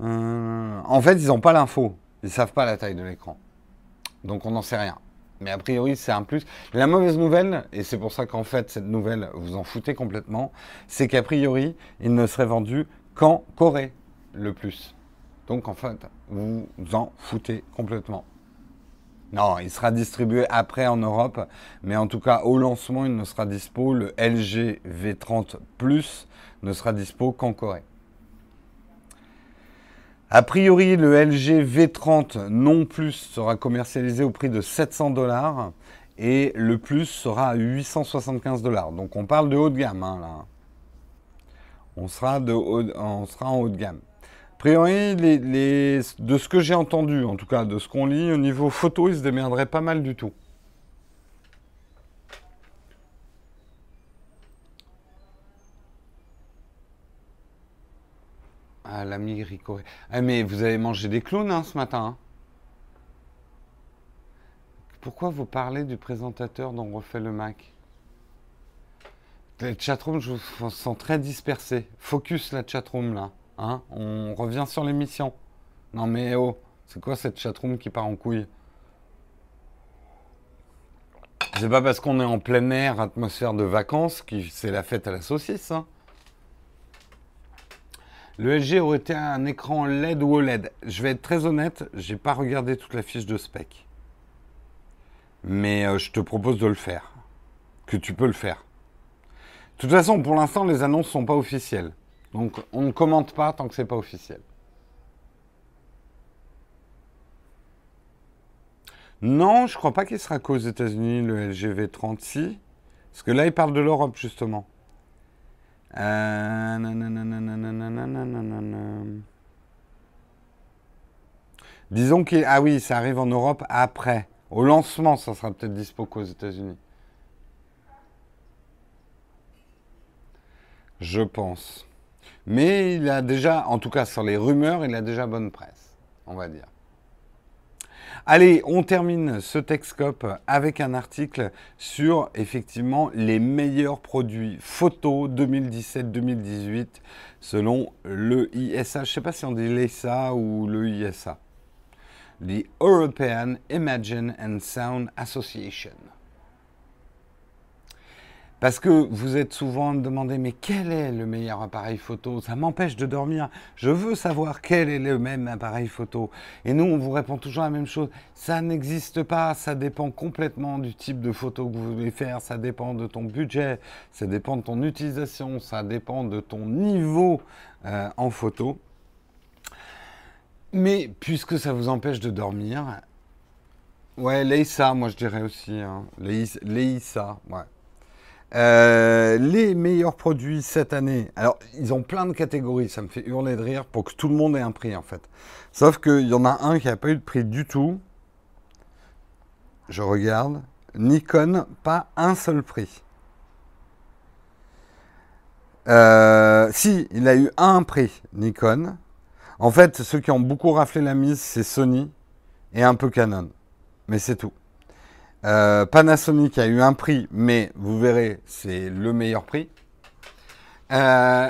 Euh, en fait, ils n'ont pas l'info. Ils savent pas la taille de l'écran. Donc on n'en sait rien. Mais a priori, c'est un plus. La mauvaise nouvelle, et c'est pour ça qu'en fait, cette nouvelle, vous en foutez complètement, c'est qu'a priori, il ne serait vendu qu'en Corée, le plus. Donc en fait, vous en foutez complètement. Non, il sera distribué après en Europe, mais en tout cas, au lancement, il ne sera dispo. Le LG V30 Plus ne sera dispo qu'en Corée. A priori, le LG V30 non plus sera commercialisé au prix de 700 dollars et le plus sera à 875 dollars. Donc on parle de haut de gamme hein, là. On sera, de on sera en haut de gamme. A priori, de ce que j'ai entendu, en tout cas de ce qu'on lit, au niveau photo, il se démerderait pas mal du tout. Ah, l'ami Rico. Ah, mais vous avez mangé des clowns hein, ce matin. Hein. Pourquoi vous parlez du présentateur dont refait le Mac? La chatroom, je vous sens très dispersé. Focus la chatroom là. Hein On revient sur l'émission. Non mais oh, c'est quoi cette chatroom qui part en couille? C'est pas parce qu'on est en plein air, atmosphère de vacances, que c'est la fête à la saucisse. Hein. Le LG aurait été un écran LED ou OLED. Je vais être très honnête, j'ai pas regardé toute la fiche de spec. Mais euh, je te propose de le faire. Que tu peux le faire. De toute façon, pour l'instant, les annonces sont pas officielles. Donc, on ne commente pas tant que c'est pas officiel. Non, je crois pas qu'il sera qu'aux États-Unis le LGV 36. Parce que là, il parle de l'Europe, justement. Disons que ah oui, ça arrive en Europe après. Au lancement, ça sera peut-être dispo qu'aux États-Unis. Je pense. Mais il a déjà, en tout cas sur les rumeurs, il a déjà bonne presse, on va dire. Allez, on termine ce Texcope avec un article sur effectivement les meilleurs produits photo 2017-2018 selon le ISA. Je ne sais pas si on dit l'ISA ou le ISA. The European Imagine and Sound Association. Parce que vous êtes souvent demandé, mais quel est le meilleur appareil photo? Ça m'empêche de dormir. Je veux savoir quel est le même appareil photo. Et nous, on vous répond toujours la même chose. Ça n'existe pas. Ça dépend complètement du type de photo que vous voulez faire. Ça dépend de ton budget. Ça dépend de ton utilisation. Ça dépend de ton niveau euh, en photo. Mais puisque ça vous empêche de dormir, ouais, l'EISA, moi je dirais aussi. Hein. Ouais. Euh, les meilleurs produits cette année. Alors, ils ont plein de catégories. Ça me fait hurler de rire pour que tout le monde ait un prix, en fait. Sauf qu'il y en a un qui n'a pas eu de prix du tout. Je regarde. Nikon, pas un seul prix. Euh, si, il a eu un prix, Nikon. En fait, ceux qui ont beaucoup raflé la mise, c'est Sony et un peu Canon. Mais c'est tout. Euh, Panasonic a eu un prix, mais vous verrez, c'est le meilleur prix. Euh,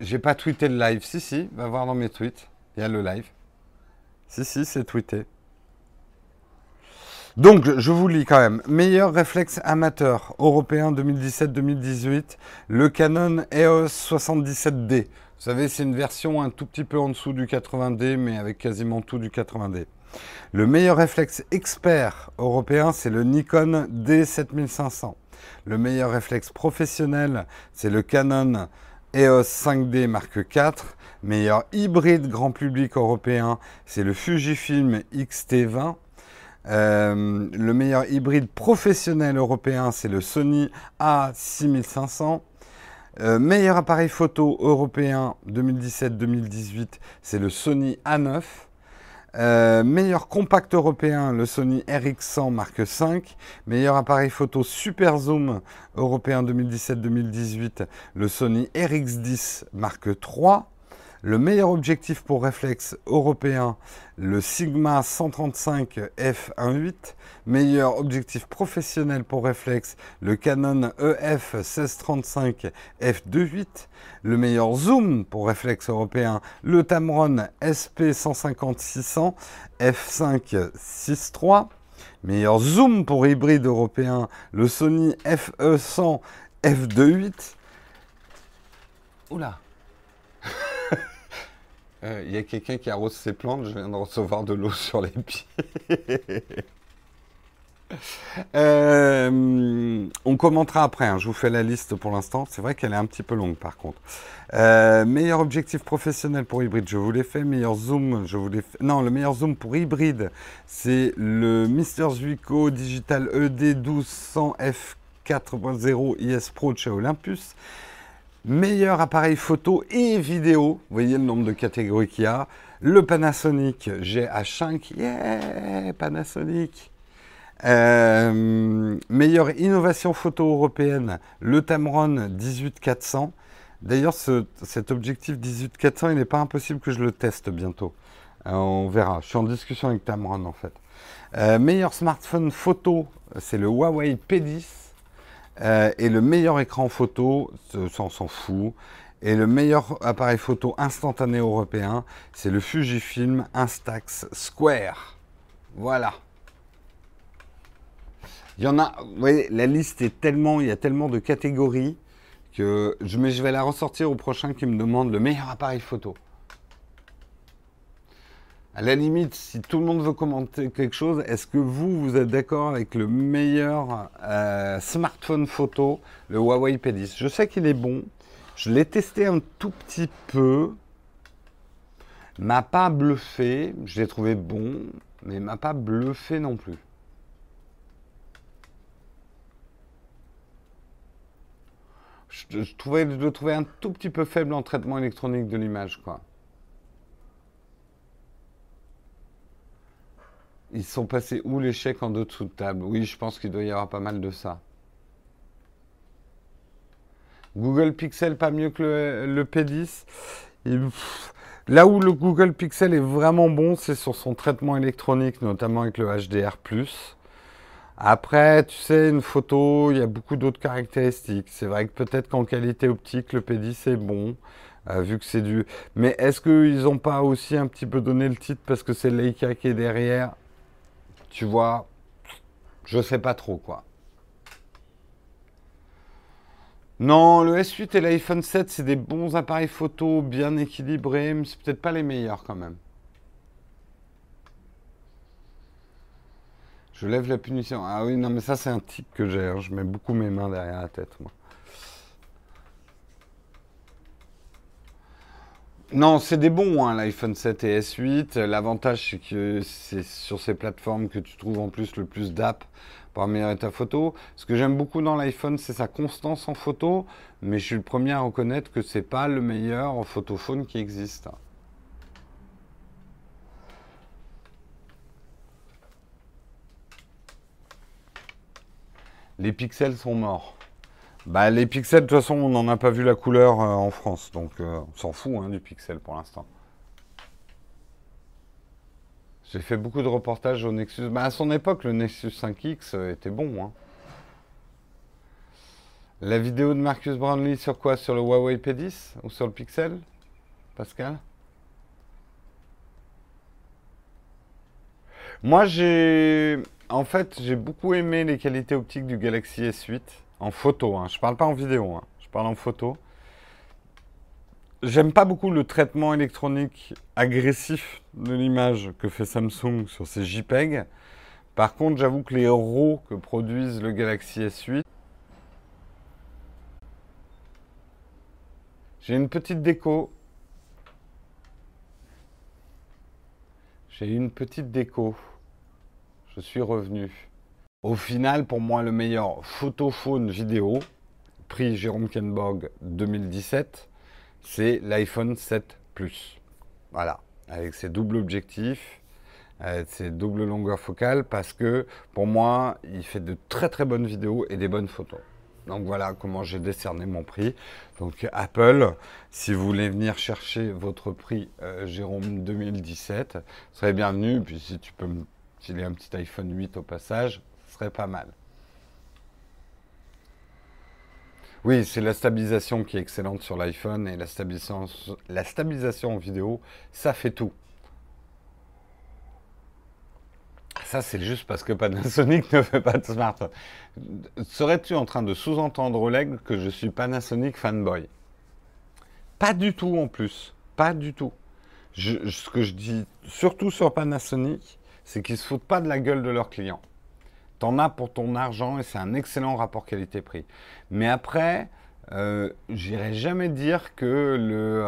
j'ai pas tweeté le live. Si, si, va voir dans mes tweets. Il y a le live. Si, si, c'est tweeté. Donc, je vous lis quand même. Meilleur réflexe amateur européen 2017-2018, le Canon EOS 77D. Vous savez, c'est une version un tout petit peu en dessous du 80D, mais avec quasiment tout du 80D. Le meilleur réflexe expert européen, c'est le Nikon D7500. Le meilleur réflexe professionnel, c'est le Canon EOS 5D Mark IV. Meilleur hybride grand public européen, c'est le Fujifilm X-T20. Euh, le meilleur hybride professionnel européen, c'est le Sony A6500. Euh, meilleur appareil photo européen 2017-2018, c'est le Sony A9. Euh, meilleur compact européen, le Sony RX100 Mark V. Meilleur appareil photo super zoom européen 2017-2018, le Sony RX10 Mark III. Le meilleur objectif pour réflexe européen, le Sigma 135 f1.8. Meilleur objectif professionnel pour réflexe, le Canon EF 1635 f2.8. Le meilleur zoom pour réflexe européen, le Tamron SP 150 600 f5 6.3. Meilleur zoom pour hybride européen, le Sony FE100 f2.8. Oula euh, il y a quelqu'un qui arrose ses plantes, je viens de recevoir de l'eau sur les pieds. Euh, on commentera après, hein. je vous fais la liste pour l'instant. C'est vrai qu'elle est un petit peu longue par contre. Euh, meilleur objectif professionnel pour hybride, je vous l'ai fait. Meilleur zoom, je vous l'ai fait. Non, le meilleur zoom pour hybride, c'est le Mister Zuico Digital ED 1200 F4.0 IS Pro de chez Olympus meilleur appareil photo et vidéo. Vous voyez le nombre de catégories qu'il y a. Le Panasonic GH5. Yeah, Panasonic. Euh, meilleure innovation photo européenne, le Tamron 18400. D'ailleurs, cet objectif 18400, il n'est pas impossible que je le teste bientôt. Euh, on verra. Je suis en discussion avec Tamron en fait. Euh, meilleur smartphone photo, c'est le Huawei P10. Euh, et le meilleur écran photo, ça on s'en fout. Et le meilleur appareil photo instantané européen, c'est le Fujifilm Instax Square. Voilà. Il y en a, vous voyez, la liste est tellement, il y a tellement de catégories que mais je vais la ressortir au prochain qui me demande le meilleur appareil photo. À la limite, si tout le monde veut commenter quelque chose, est-ce que vous, vous êtes d'accord avec le meilleur euh, smartphone photo, le Huawei P10 Je sais qu'il est bon. Je l'ai testé un tout petit peu. M'a pas bluffé. Je l'ai trouvé bon, mais m'a pas bluffé non plus. Je, je, trouvais, je le trouvais un tout petit peu faible en traitement électronique de l'image, quoi. Ils sont passés où les chèques en dessous de table? Oui, je pense qu'il doit y avoir pas mal de ça. Google Pixel pas mieux que le, P10. là où le Google Pixel est vraiment bon, c'est sur son traitement électronique, notamment avec le HDR+. Après, tu sais, une photo, il y a beaucoup d'autres caractéristiques. C'est vrai que peut-être qu'en qualité optique, le P10 est bon, euh, vu que c'est du... Mais est-ce qu'ils n'ont pas aussi un petit peu donné le titre parce que c'est Leica qui est derrière? Tu vois, je sais pas trop quoi. Non, le S8 et l'iPhone 7, c'est des bons appareils photo, bien équilibrés, mais c'est peut-être pas les meilleurs quand même. Je lève la punition. Ah oui, non, mais ça, c'est un tic que j'ai. Hein. Je mets beaucoup mes mains derrière la tête, moi. Non, c'est des bons, hein, l'iPhone 7 et S8. L'avantage, c'est que c'est sur ces plateformes que tu trouves en plus le plus d'app pour améliorer ta photo. Ce que j'aime beaucoup dans l'iPhone, c'est sa constance en photo, mais je suis le premier à reconnaître que c'est pas le meilleur photophone qui existe. Les pixels sont morts. Bah, les pixels, de toute façon, on n'en a pas vu la couleur euh, en France, donc euh, on s'en fout hein, du pixel pour l'instant. J'ai fait beaucoup de reportages au Nexus. Bah, à son époque, le Nexus 5X euh, était bon. Hein. La vidéo de Marcus Brownlee sur quoi? Sur le Huawei P10 ou sur le Pixel Pascal? Moi, j'ai. En fait, j'ai beaucoup aimé les qualités optiques du Galaxy S8. En photo, hein. je parle pas en vidéo, hein. je parle en photo. J'aime pas beaucoup le traitement électronique agressif de l'image que fait Samsung sur ses JPEG. Par contre, j'avoue que les RAW que produisent le Galaxy S8, j'ai une petite déco. J'ai une petite déco. Je suis revenu. Au final, pour moi, le meilleur photophone vidéo, prix Jérôme Kenborg 2017, c'est l'iPhone 7 Plus. Voilà, avec ses doubles objectifs, avec ses doubles longueurs focales, parce que pour moi, il fait de très très bonnes vidéos et des bonnes photos. Donc voilà comment j'ai décerné mon prix. Donc Apple, si vous voulez venir chercher votre prix euh, Jérôme 2017, serait bienvenu. Puis si tu peux me filer un petit iPhone 8 au passage, serait pas mal. Oui, c'est la stabilisation qui est excellente sur l'iPhone et la stabilisation, la stabilisation en vidéo, ça fait tout. Ça, c'est juste parce que Panasonic ne fait pas de smartphone. Serais-tu en train de sous-entendre, Oleg, que je suis Panasonic fanboy? Pas du tout en plus. Pas du tout. ce que je dis surtout sur Panasonic, c'est qu'ils se foutent pas de la gueule de leurs clients. T'en as pour ton argent et c'est un excellent rapport qualité-prix. Mais après, euh, j'irai jamais dire que le,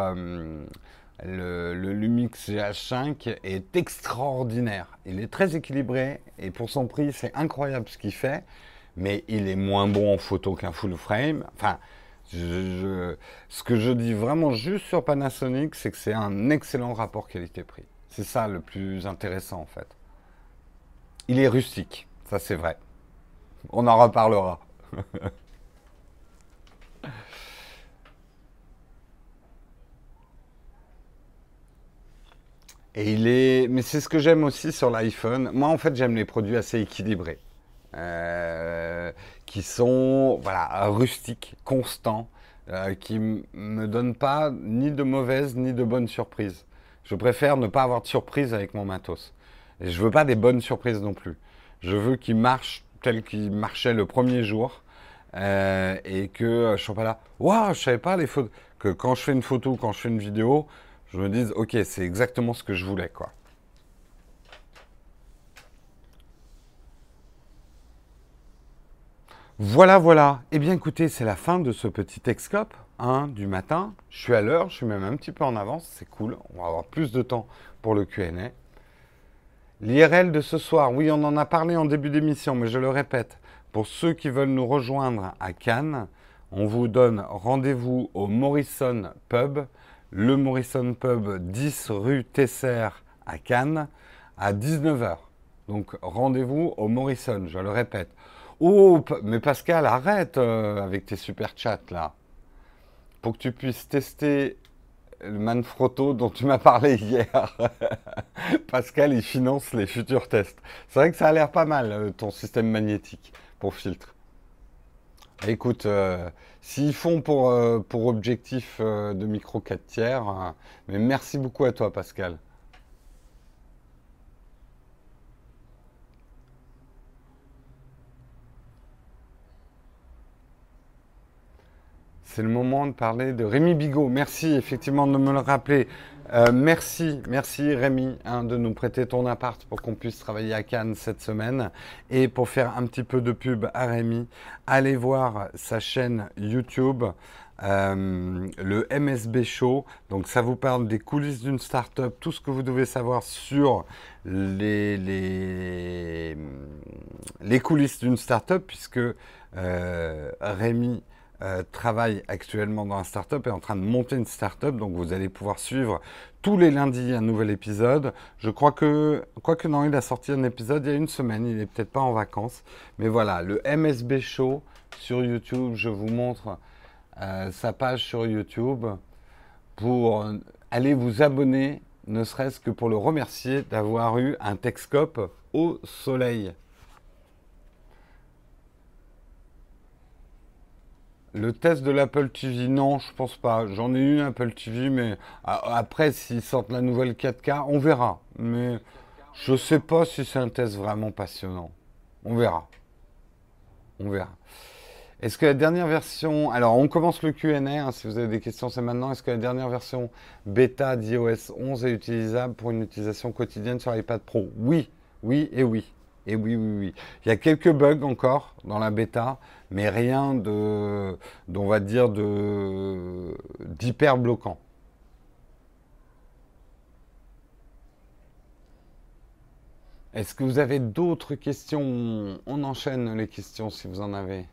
euh, le, Lumix GH5 est extraordinaire. Il est très équilibré et pour son prix, c'est incroyable ce qu'il fait. Mais il est moins bon en photo qu'un full frame. Enfin, ce que je dis vraiment juste sur Panasonic, c'est que c'est un excellent rapport qualité-prix. C'est ça le plus intéressant en fait. Il est rustique. Ça, c'est vrai. On en reparlera. Et il est. Mais c'est ce que j'aime aussi sur l'iPhone. Moi, en fait, j'aime les produits assez équilibrés. Euh, qui sont voilà, rustiques, constants. euh, qui me donne pas ni de mauvaises ni de bonnes surprises. Je préfère ne pas avoir de surprise avec mon matos. Et je veux pas des bonnes surprises non plus. Je veux qu'il marche tel qu'il marchait le premier jour euh, et que euh, je sois pas là. Waouh, je savais pas les photos. Que quand je fais une photo, quand je fais une vidéo, je me dise ok, c'est exactement ce que je voulais quoi. Voilà, voilà. Eh bien, écoutez, c'est la fin de ce petit Texcope hein, du matin. Je suis à l'heure, je suis même un petit peu en avance, c'est cool. On va avoir plus de temps pour le Q&A. L'IRL de ce soir, oui, on en a parlé en début d'émission, mais je le répète, pour ceux qui veulent nous rejoindre à Cannes, on vous donne rendez-vous au Morrison Pub, le Morrison Pub 10 rue Tesser à Cannes, à 19h. Donc rendez-vous au Morrison, je le répète. Oh, mais Pascal, arrête euh, avec tes super chats là. Pour que tu puisses tester le Manfrotto dont tu m'as parlé hier. Pascal, il finance les futurs tests. C'est vrai que ça a l'air pas mal, euh, ton système magnétique pour filtre. Écoute, euh, s'ils font pour, pour objectif de micro 4 tiers, mais merci beaucoup à toi, Pascal. C'est le moment de parler de Rémi Bigot. Merci effectivement de me le rappeler. Euh, merci, merci Rémi hein, de nous prêter ton appart pour qu'on puisse travailler à Cannes cette semaine. Et pour faire un petit peu de pub à Rémi, allez voir sa chaîne YouTube. Euh, le MSB Show. Donc ça vous parle des coulisses d'une startup, tout ce que vous devez savoir sur les, coulisses d'une startup, puisque euh, Rémi euh, travaille actuellement dans un startup, est en train de monter une startup, donc vous allez pouvoir suivre tous les lundis un nouvel épisode. Je crois que, quoi que non, il a sorti un épisode il y a une semaine, il est peut-être pas en vacances, mais voilà, le MSB Show sur YouTube, je vous montre euh, sa page sur YouTube pour aller vous abonner, ne serait-ce que pour le remercier d'avoir eu un Texcope au soleil. Le test de l'Apple TV, non, je pense pas. J'en ai eu un Apple TV, mais après, s'ils sortent la nouvelle 4K, on verra. Mais je sais pas si c'est un test vraiment passionnant. On verra. On verra. Est-ce que la dernière version. Alors, on commence le QA. Hein, si vous avez des questions, c'est maintenant. Est-ce que la dernière version bêta d'iOS 11 est utilisable pour une utilisation quotidienne sur iPad Pro? Oui, oui et oui. Et oui, oui, oui. Il y a quelques bugs encore dans la bêta, mais rien de, on va dire, d'hyper bloquant. Est-ce que vous avez d'autres questions? On enchaîne les questions si vous en avez.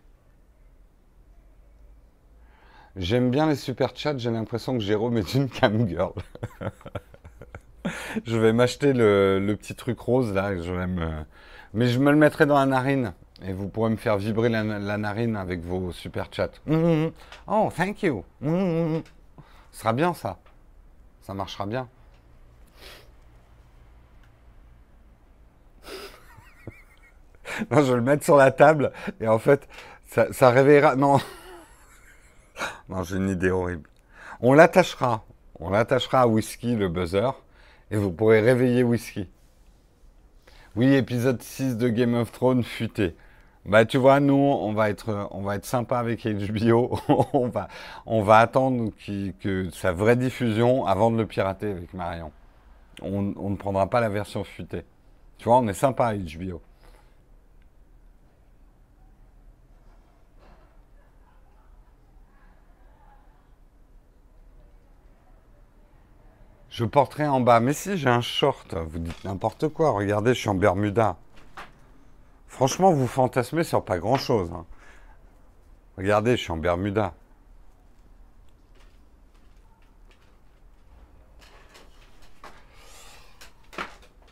J'aime bien les super chats, j'ai l'impression que Jérôme est une cam girl. je vais m'acheter le, petit truc rose là, me, mais je me le mettrai dans la narine. Et vous pourrez me faire vibrer la, narine avec vos super chats. Mmh, mmh, mmh. Oh, thank you. Ce sera bien ça. Ça marchera bien. non, je vais le mettre sur la table et en fait, ça, ça réveillera. Non. non, j'ai une idée horrible. On l'attachera. On l'attachera à whisky, le buzzer, et vous pourrez réveiller whisky. Oui, épisode 6 de Game of Thrones futé. Bah tu vois, nous, on va être, on sympa avec HBO. on, va, attendre que sa vraie diffusion avant de le pirater avec Marion. On, ne prendra pas la version futée. Tu vois, on est sympa avec HBO. Je porterai en bas. Mais si, j'ai un short. Vous dites n'importe quoi. Regardez, je suis en Bermuda. Franchement, vous fantasmez sur pas grand-chose. Hein. Regardez, je suis en Bermuda.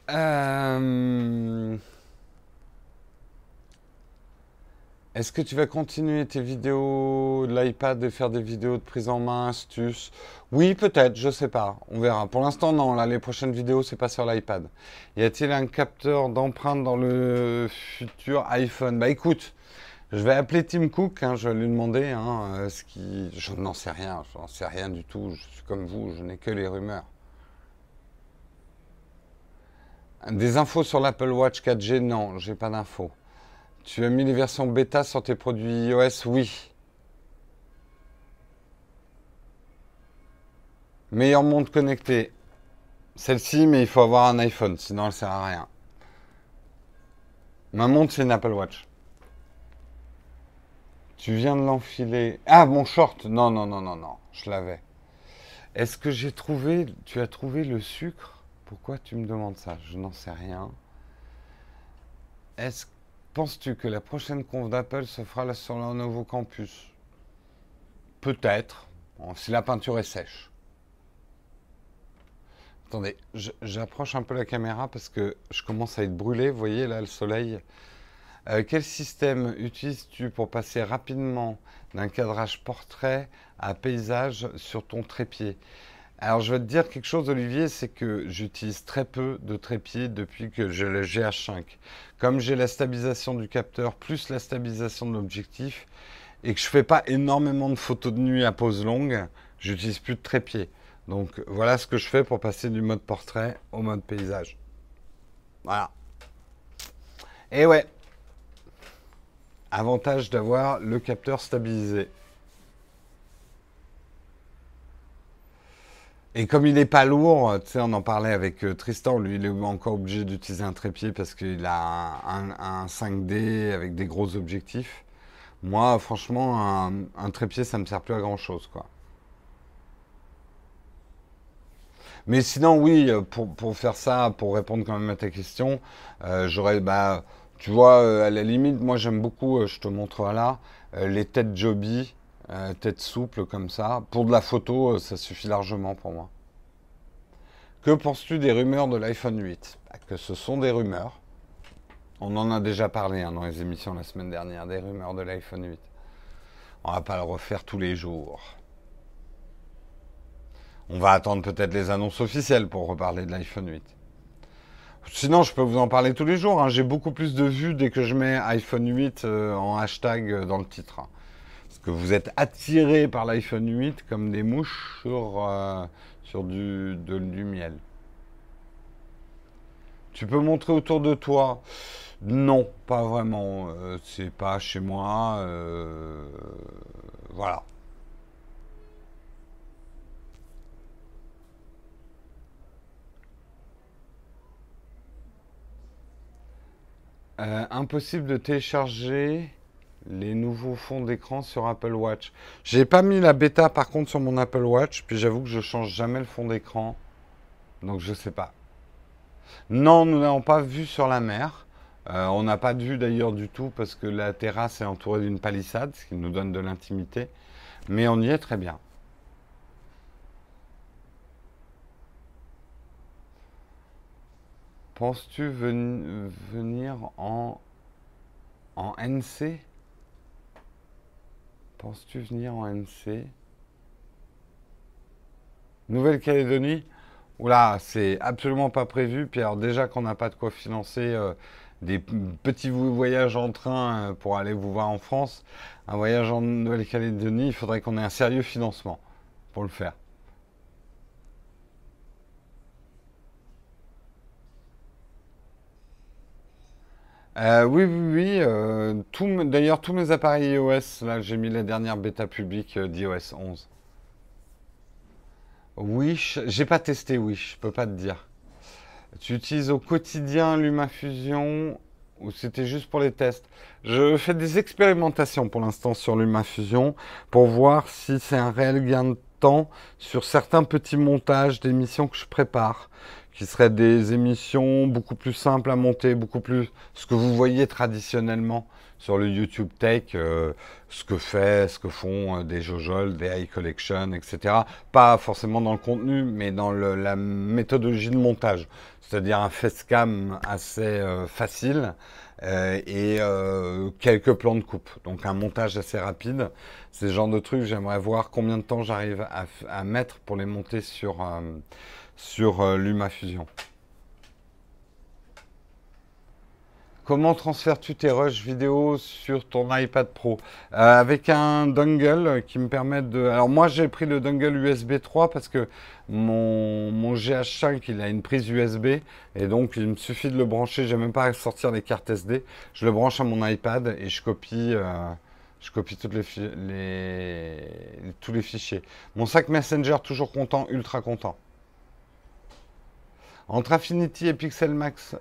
Euh... Est-ce que tu vas continuer tes vidéos de l'iPad de faire des vidéos de prise en main, astuces? Oui, peut-être, je sais pas. On verra. Pour l'instant, non. Là, les prochaines vidéos, c'est pas sur l'iPad. Y a-t-il un capteur d'empreinte dans le futur iPhone? Bah écoute, Je vais appeler Tim Cook, hein, je vais lui demander hein, euh, ce qui. Je n'en sais rien, je n'en sais rien du tout. Je suis comme vous, je n'ai que les rumeurs. Des infos sur l'Apple Watch 4G Non, j'ai pas d'infos. Tu as mis les versions bêta sur tes produits iOS Oui. Meilleure montre connectée. Celle-ci, mais il faut avoir un iPhone, sinon elle sert à rien. Ma montre, c'est une Apple Watch. Tu viens de l'enfiler. Ah, mon short Non, non, non, non, non. Je l'avais. Est-ce que j'ai trouvé. Tu as trouvé le sucre? Pourquoi tu me demandes ça? Je n'en sais rien. Est-ce Penses-tu que la prochaine conf d'Apple se fera sur leur nouveau campus? Peut-être, si la peinture est sèche. Attendez, j'approche un peu la caméra parce que je commence à être brûlé. Voyez là le soleil euh, quel système utilises-tu pour passer rapidement d'un cadrage portrait à paysage sur ton trépied? Alors je vais te dire quelque chose Olivier, c'est que j'utilise très peu de trépied depuis que j'ai le GH5. Comme j'ai la stabilisation du capteur plus la stabilisation de l'objectif et que je fais pas énormément de photos de nuit à pose longue, j'utilise plus de trépied. Donc voilà ce que je fais pour passer du mode portrait au mode paysage. Voilà. Et ouais, Avantage d'avoir le capteur stabilisé. Et comme il n'est pas lourd, tu sais, on en parlait avec euh, Tristan, lui il est encore obligé d'utiliser un trépied parce qu'il a un, 5D avec des gros objectifs. Moi, franchement, un, trépied, ça me sert plus à grand chose, quoi. Mais sinon, oui, pour, faire ça, pour répondre quand même à ta question, euh, j'aurais, bah, tu vois, euh, à la limite, moi j'aime beaucoup, euh, je te montre là, euh, les têtes Joby, têtes souples comme ça. Pour de la photo, ça suffit largement pour moi. Que penses-tu des rumeurs de l'iPhone 8 bah, Que ce sont des rumeurs. On en a déjà parlé hein, dans les émissions la semaine dernière, des rumeurs de l'iPhone 8. On va pas le refaire tous les jours. On va attendre peut-être les annonces officielles pour reparler de l'iPhone 8. Sinon, je peux vous en parler tous les jours. Hein. J'ai beaucoup plus de vues dès que je mets iPhone 8 euh, en hashtag euh, dans le titre. Parce que vous êtes attirés par l'iPhone 8 comme des mouches sur, euh, sur du, du miel. Tu peux montrer autour de toi? Non, pas vraiment. c'est pas chez moi. voilà. Euh, impossible de télécharger les nouveaux fonds d'écran sur Apple Watch. J'ai pas mis la bêta par contre sur mon Apple Watch, puis j'avoue que je change jamais le fond d'écran, donc je sais pas. Non, nous n'avons pas vu sur la mer. Euh, on n'a pas de vue d'ailleurs du tout parce que la terrasse est entourée d'une palissade, ce qui nous donne de l'intimité. Mais on y est très bien. Penses-tu venir en, en NC Penses-tu venir en NC Nouvelle-Calédonie? Oula, c'est absolument pas prévu. Puis alors déjà qu'on n'a pas de quoi financer euh, des petits voyages en train euh, pour aller vous voir en France, un voyage en Nouvelle-Calédonie, il faudrait qu'on ait un sérieux financement pour le faire. Euh, oui, oui, oui. Euh, d'ailleurs, tous mes appareils iOS, là, j'ai mis la dernière bêta publique euh, d'iOS 11. Wish, j'ai pas testé Wish, je peux pas te dire. Tu utilises au quotidien LumaFusion ou c'était juste pour les tests? Je fais des expérimentations pour l'instant sur LumaFusion pour voir si c'est un réel gain de temps sur certains petits montages d'émissions que je prépare qui seraient des émissions beaucoup plus simples à monter, beaucoup plus ce que vous voyez traditionnellement sur le YouTube Tech, euh, ce que fait, ce que font euh, des Jojol, des High Collection, etc. Pas forcément dans le contenu, mais dans la méthodologie de montage, c'est-à-dire un facecam assez euh, facile et quelques plans de coupe, donc un montage assez rapide. C'est ce genre de trucs, j'aimerais voir combien de temps j'arrive à, à, mettre pour les monter sur sur euh, LumaFusion. Comment transfères-tu tes rushs vidéo sur ton iPad Pro? Euh, Avec un dongle qui me permet de... Alors moi j'ai pris le dongle USB 3 parce que mon, mon GH5 il a une prise USB et donc il me suffit de le brancher, j'ai même pas à sortir les cartes SD. Je le branche à mon iPad et je copie, euh, tous les fichiers. Mon sac Messenger toujours content, ultra content. Entre Affinity et Pixel Max,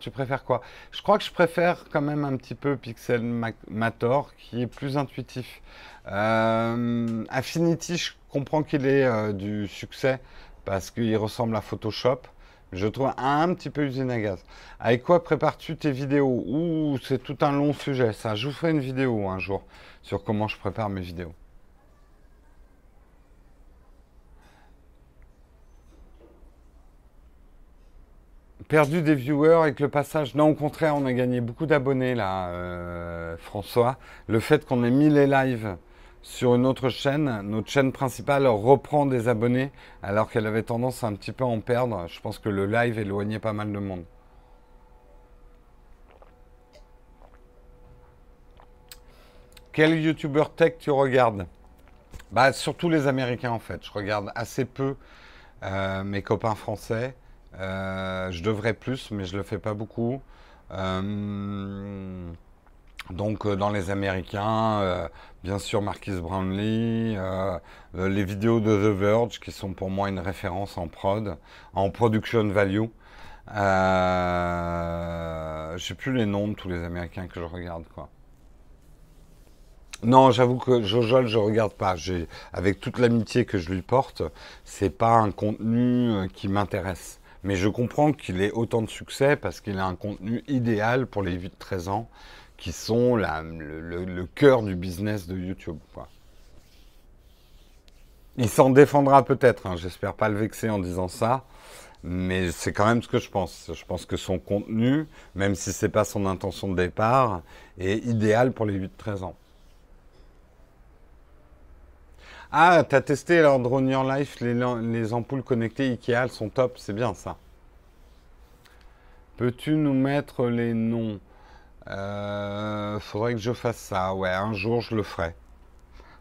tu préfères quoi? Je crois que je préfère quand même un petit peu Pixel Mator, qui est plus intuitif. Euh, Affinity, je comprends qu'il ait euh, du succès parce qu'il ressemble à Photoshop. Je trouve un, petit peu usine à gaz. Avec quoi prépares-tu tes vidéos? Ouh, c'est tout un long sujet. Ça, je vous ferai une vidéo un jour sur comment je prépare mes vidéos. Perdu des viewers avec le passage. Non, au contraire, on a gagné beaucoup d'abonnés là, euh, François. Le fait qu'on ait mis les lives sur une autre chaîne, notre chaîne principale reprend des abonnés alors qu'elle avait tendance à un petit peu en perdre. Je pense que le live éloignait pas mal de monde. Quel youtubeur tech tu regardes? Bah surtout les Américains en fait. Je regarde assez peu euh, mes copains français. Euh, je devrais plus, mais je le fais pas beaucoup. Euh, donc dans les Américains, bien sûr Marquis Brownlee, les vidéos de The Verge qui sont pour moi une référence en prod, en production value. Euh, je sais plus les noms de tous les Américains que je regarde. Non, j'avoue que Jojol, je regarde pas. Avec toute l'amitié que je lui porte, c'est pas un contenu qui m'intéresse. Mais je comprends qu'il ait autant de succès parce qu'il a un contenu idéal pour les 8-13 ans qui sont le, cœur du business de YouTube. Il s'en défendra peut-être, hein. j'espère pas le vexer en disant ça, mais c'est quand même ce que je pense. Je pense que son contenu, même si ce n'est pas son intention de départ, est idéal pour les 8-13 ans. Ah, t'as testé Drone Your Life, les, ampoules connectées Ikea, elles sont top, c'est bien ça. Peux-tu nous mettre les noms? Euh, Faudrait que je fasse ça, ouais, un jour je le ferai.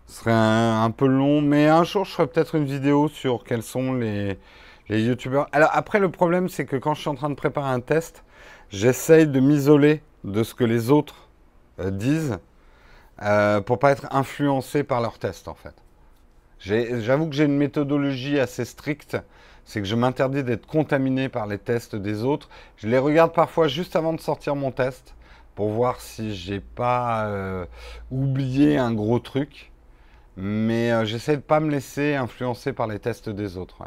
Ce serait un, peu long, mais un jour je ferai peut-être une vidéo sur quels sont les, les youtubeurs. Alors après, le problème, c'est que quand je suis en train de préparer un test, j'essaye de m'isoler de ce que les autres euh, disent euh, pour pas être influencé par leurs tests, en fait. J'avoue que j'ai une méthodologie assez stricte. C'est que je m'interdis d'être contaminé par les tests des autres. Je les regarde parfois juste avant de sortir mon test pour voir si j'ai pas euh, oublié un gros truc. Mais euh, j'essaie de pas me laisser influencer par les tests des autres.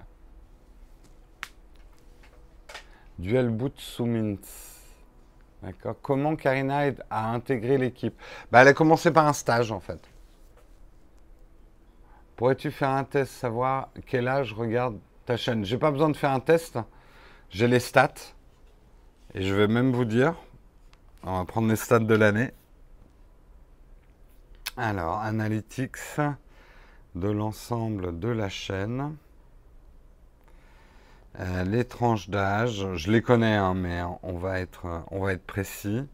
Duel boot sous D'accord. Comment Karina a intégré l'équipe? Bah, Elle a commencé par un stage en fait. Pourrais-tu faire un test, savoir quel âge regarde ta chaîne? J'ai pas besoin de faire un test. J'ai les stats. Et je vais même vous dire. On va prendre les stats de l'année. Alors, Analytics de l'ensemble de la chaîne. Euh, les tranches d'âge, je les connais, hein, mais on va être, on va être précis.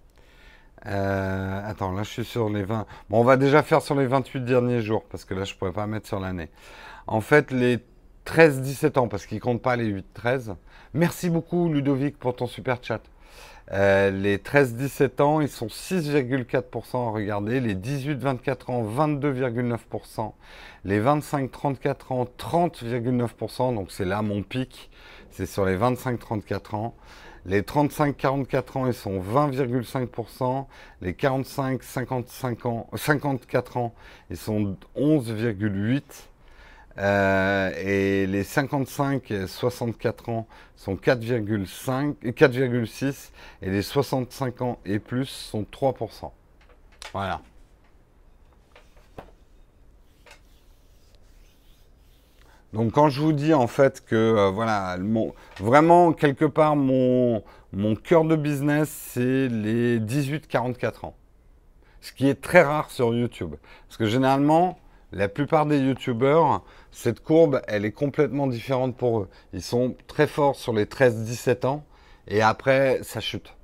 Euh, attends, là je suis sur les 20. Bon, on va déjà faire sur les 28 derniers jours, parce que là je pourrais pas mettre sur l'année. En fait, les 13-17 ans, parce qu'ils comptent pas les 8-13. Merci beaucoup Ludovic pour ton super chat. Euh, les 13-17 ans, ils sont 6,4% à regarder. Les 18-24 ans, 22,9%. Les 25-34 ans, 30,9%. Donc c'est là mon pic. C'est sur les 25-34 ans. Les 35-44 ans, ils sont 20,5%. Les 45-55 ans, 54 ans, ils sont 11,8%. Euh, et les 55-64 ans sont 4,5 et 4,6 et les 65 ans et plus sont 3%. Voilà. Donc quand je vous dis en fait que euh, voilà, vraiment quelque part mon, mon cœur de business c'est les 18-44 ans. Ce qui est très rare sur YouTube. Parce que généralement, la plupart des YouTubeurs, cette courbe, elle est complètement différente pour eux. Ils sont très forts sur les 13-17 ans et après, ça chute.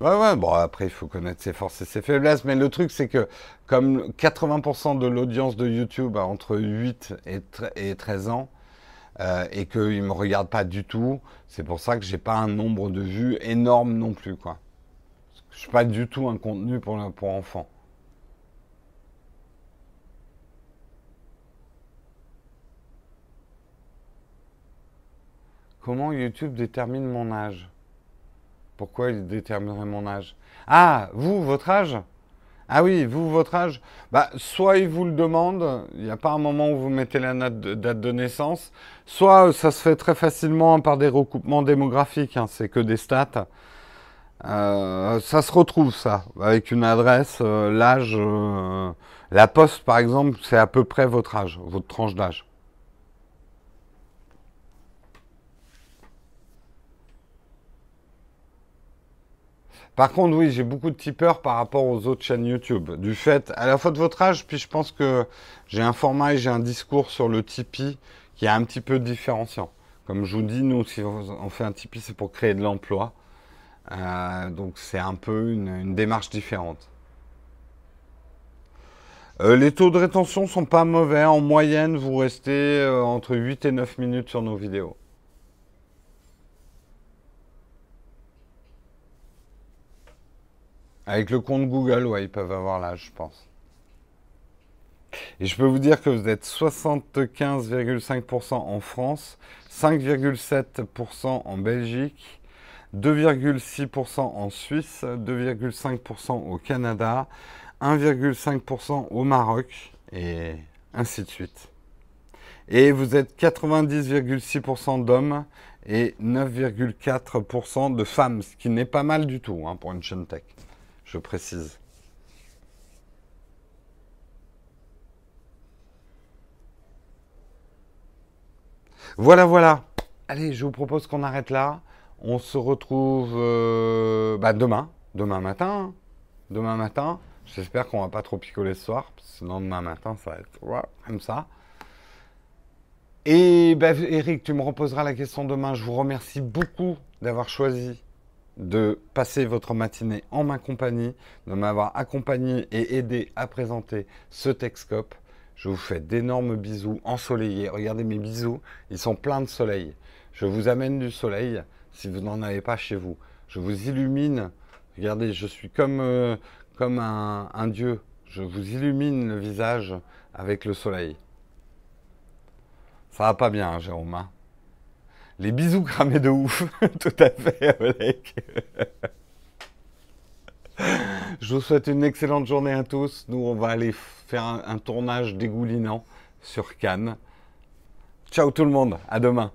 Ouais, ouais, bon, après, il faut connaître ses forces et ses faiblesses, mais le truc, c'est que comme 80% de l'audience de YouTube a entre 8 et, 13 ans, euh, et qu'ils ne me regardent pas du tout, c'est pour ça que j'ai pas un nombre de vues énorme non plus, quoi. Je suis pas du tout un contenu pour, pour enfants. Comment YouTube détermine mon âge? Pourquoi il déterminerait mon âge? Ah, vous, votre âge? Ah oui, vous, votre âge? Bah, Soit il vous le demande, il n'y a pas un moment où vous mettez la date de naissance, soit ça se fait très facilement par des recoupements démographiques, hein, c'est que des stats. Euh, ça se retrouve ça, avec une adresse, euh, l'âge, euh, la poste par exemple, c'est à peu près votre âge, votre tranche d'âge. Par contre, oui, j'ai beaucoup de tipeurs par rapport aux autres chaînes YouTube. Du fait, à la fois de votre âge, puis je pense que j'ai un format et j'ai un discours sur le Tipeee qui est un petit peu différenciant. Comme je vous dis, nous, si on fait un Tipeee, c'est pour créer de l'emploi. Euh, donc c'est un peu une, démarche différente. Euh, les taux de rétention sont pas mauvais. En moyenne, vous restez euh, entre 8 et 9 minutes sur nos vidéos. Avec le compte Google, ils peuvent avoir l'âge, je pense. Et je peux vous dire que vous êtes 75,5% en France, 5,7% en Belgique, 2,6% en Suisse, 2,5% au Canada, 1,5% au Maroc, et ainsi de suite. Et vous êtes 90,6% d'hommes et 9,4% de femmes, ce qui n'est pas mal du tout hein, pour une chaîne tech je précise. Voilà, voilà. Allez, je vous propose qu'on arrête là. On se retrouve euh, bah, demain, demain matin. Demain matin. J'espère qu'on va pas trop picoler ce soir, sinon demain matin, ça va être comme ça. Et bah, Eric, tu me reposeras la question demain. Je vous remercie beaucoup d'avoir choisi de passer votre matinée en ma compagnie, de m'avoir accompagné et aidé à présenter ce Texcope. Je vous fais d'énormes bisous ensoleillés. Regardez mes bisous, ils sont pleins de soleil. Je vous amène du soleil si vous n'en avez pas chez vous. Je vous illumine. Regardez, je suis comme, euh, comme un, dieu. Je vous illumine le visage avec le soleil. Ça va pas bien, hein, Jérôme. Hein? Les bisous cramés de ouf. Tout à fait. Je vous souhaite une excellente journée à tous. Nous, on va aller faire un, un tournage dégoulinant sur Cannes. Ciao tout le monde. À demain.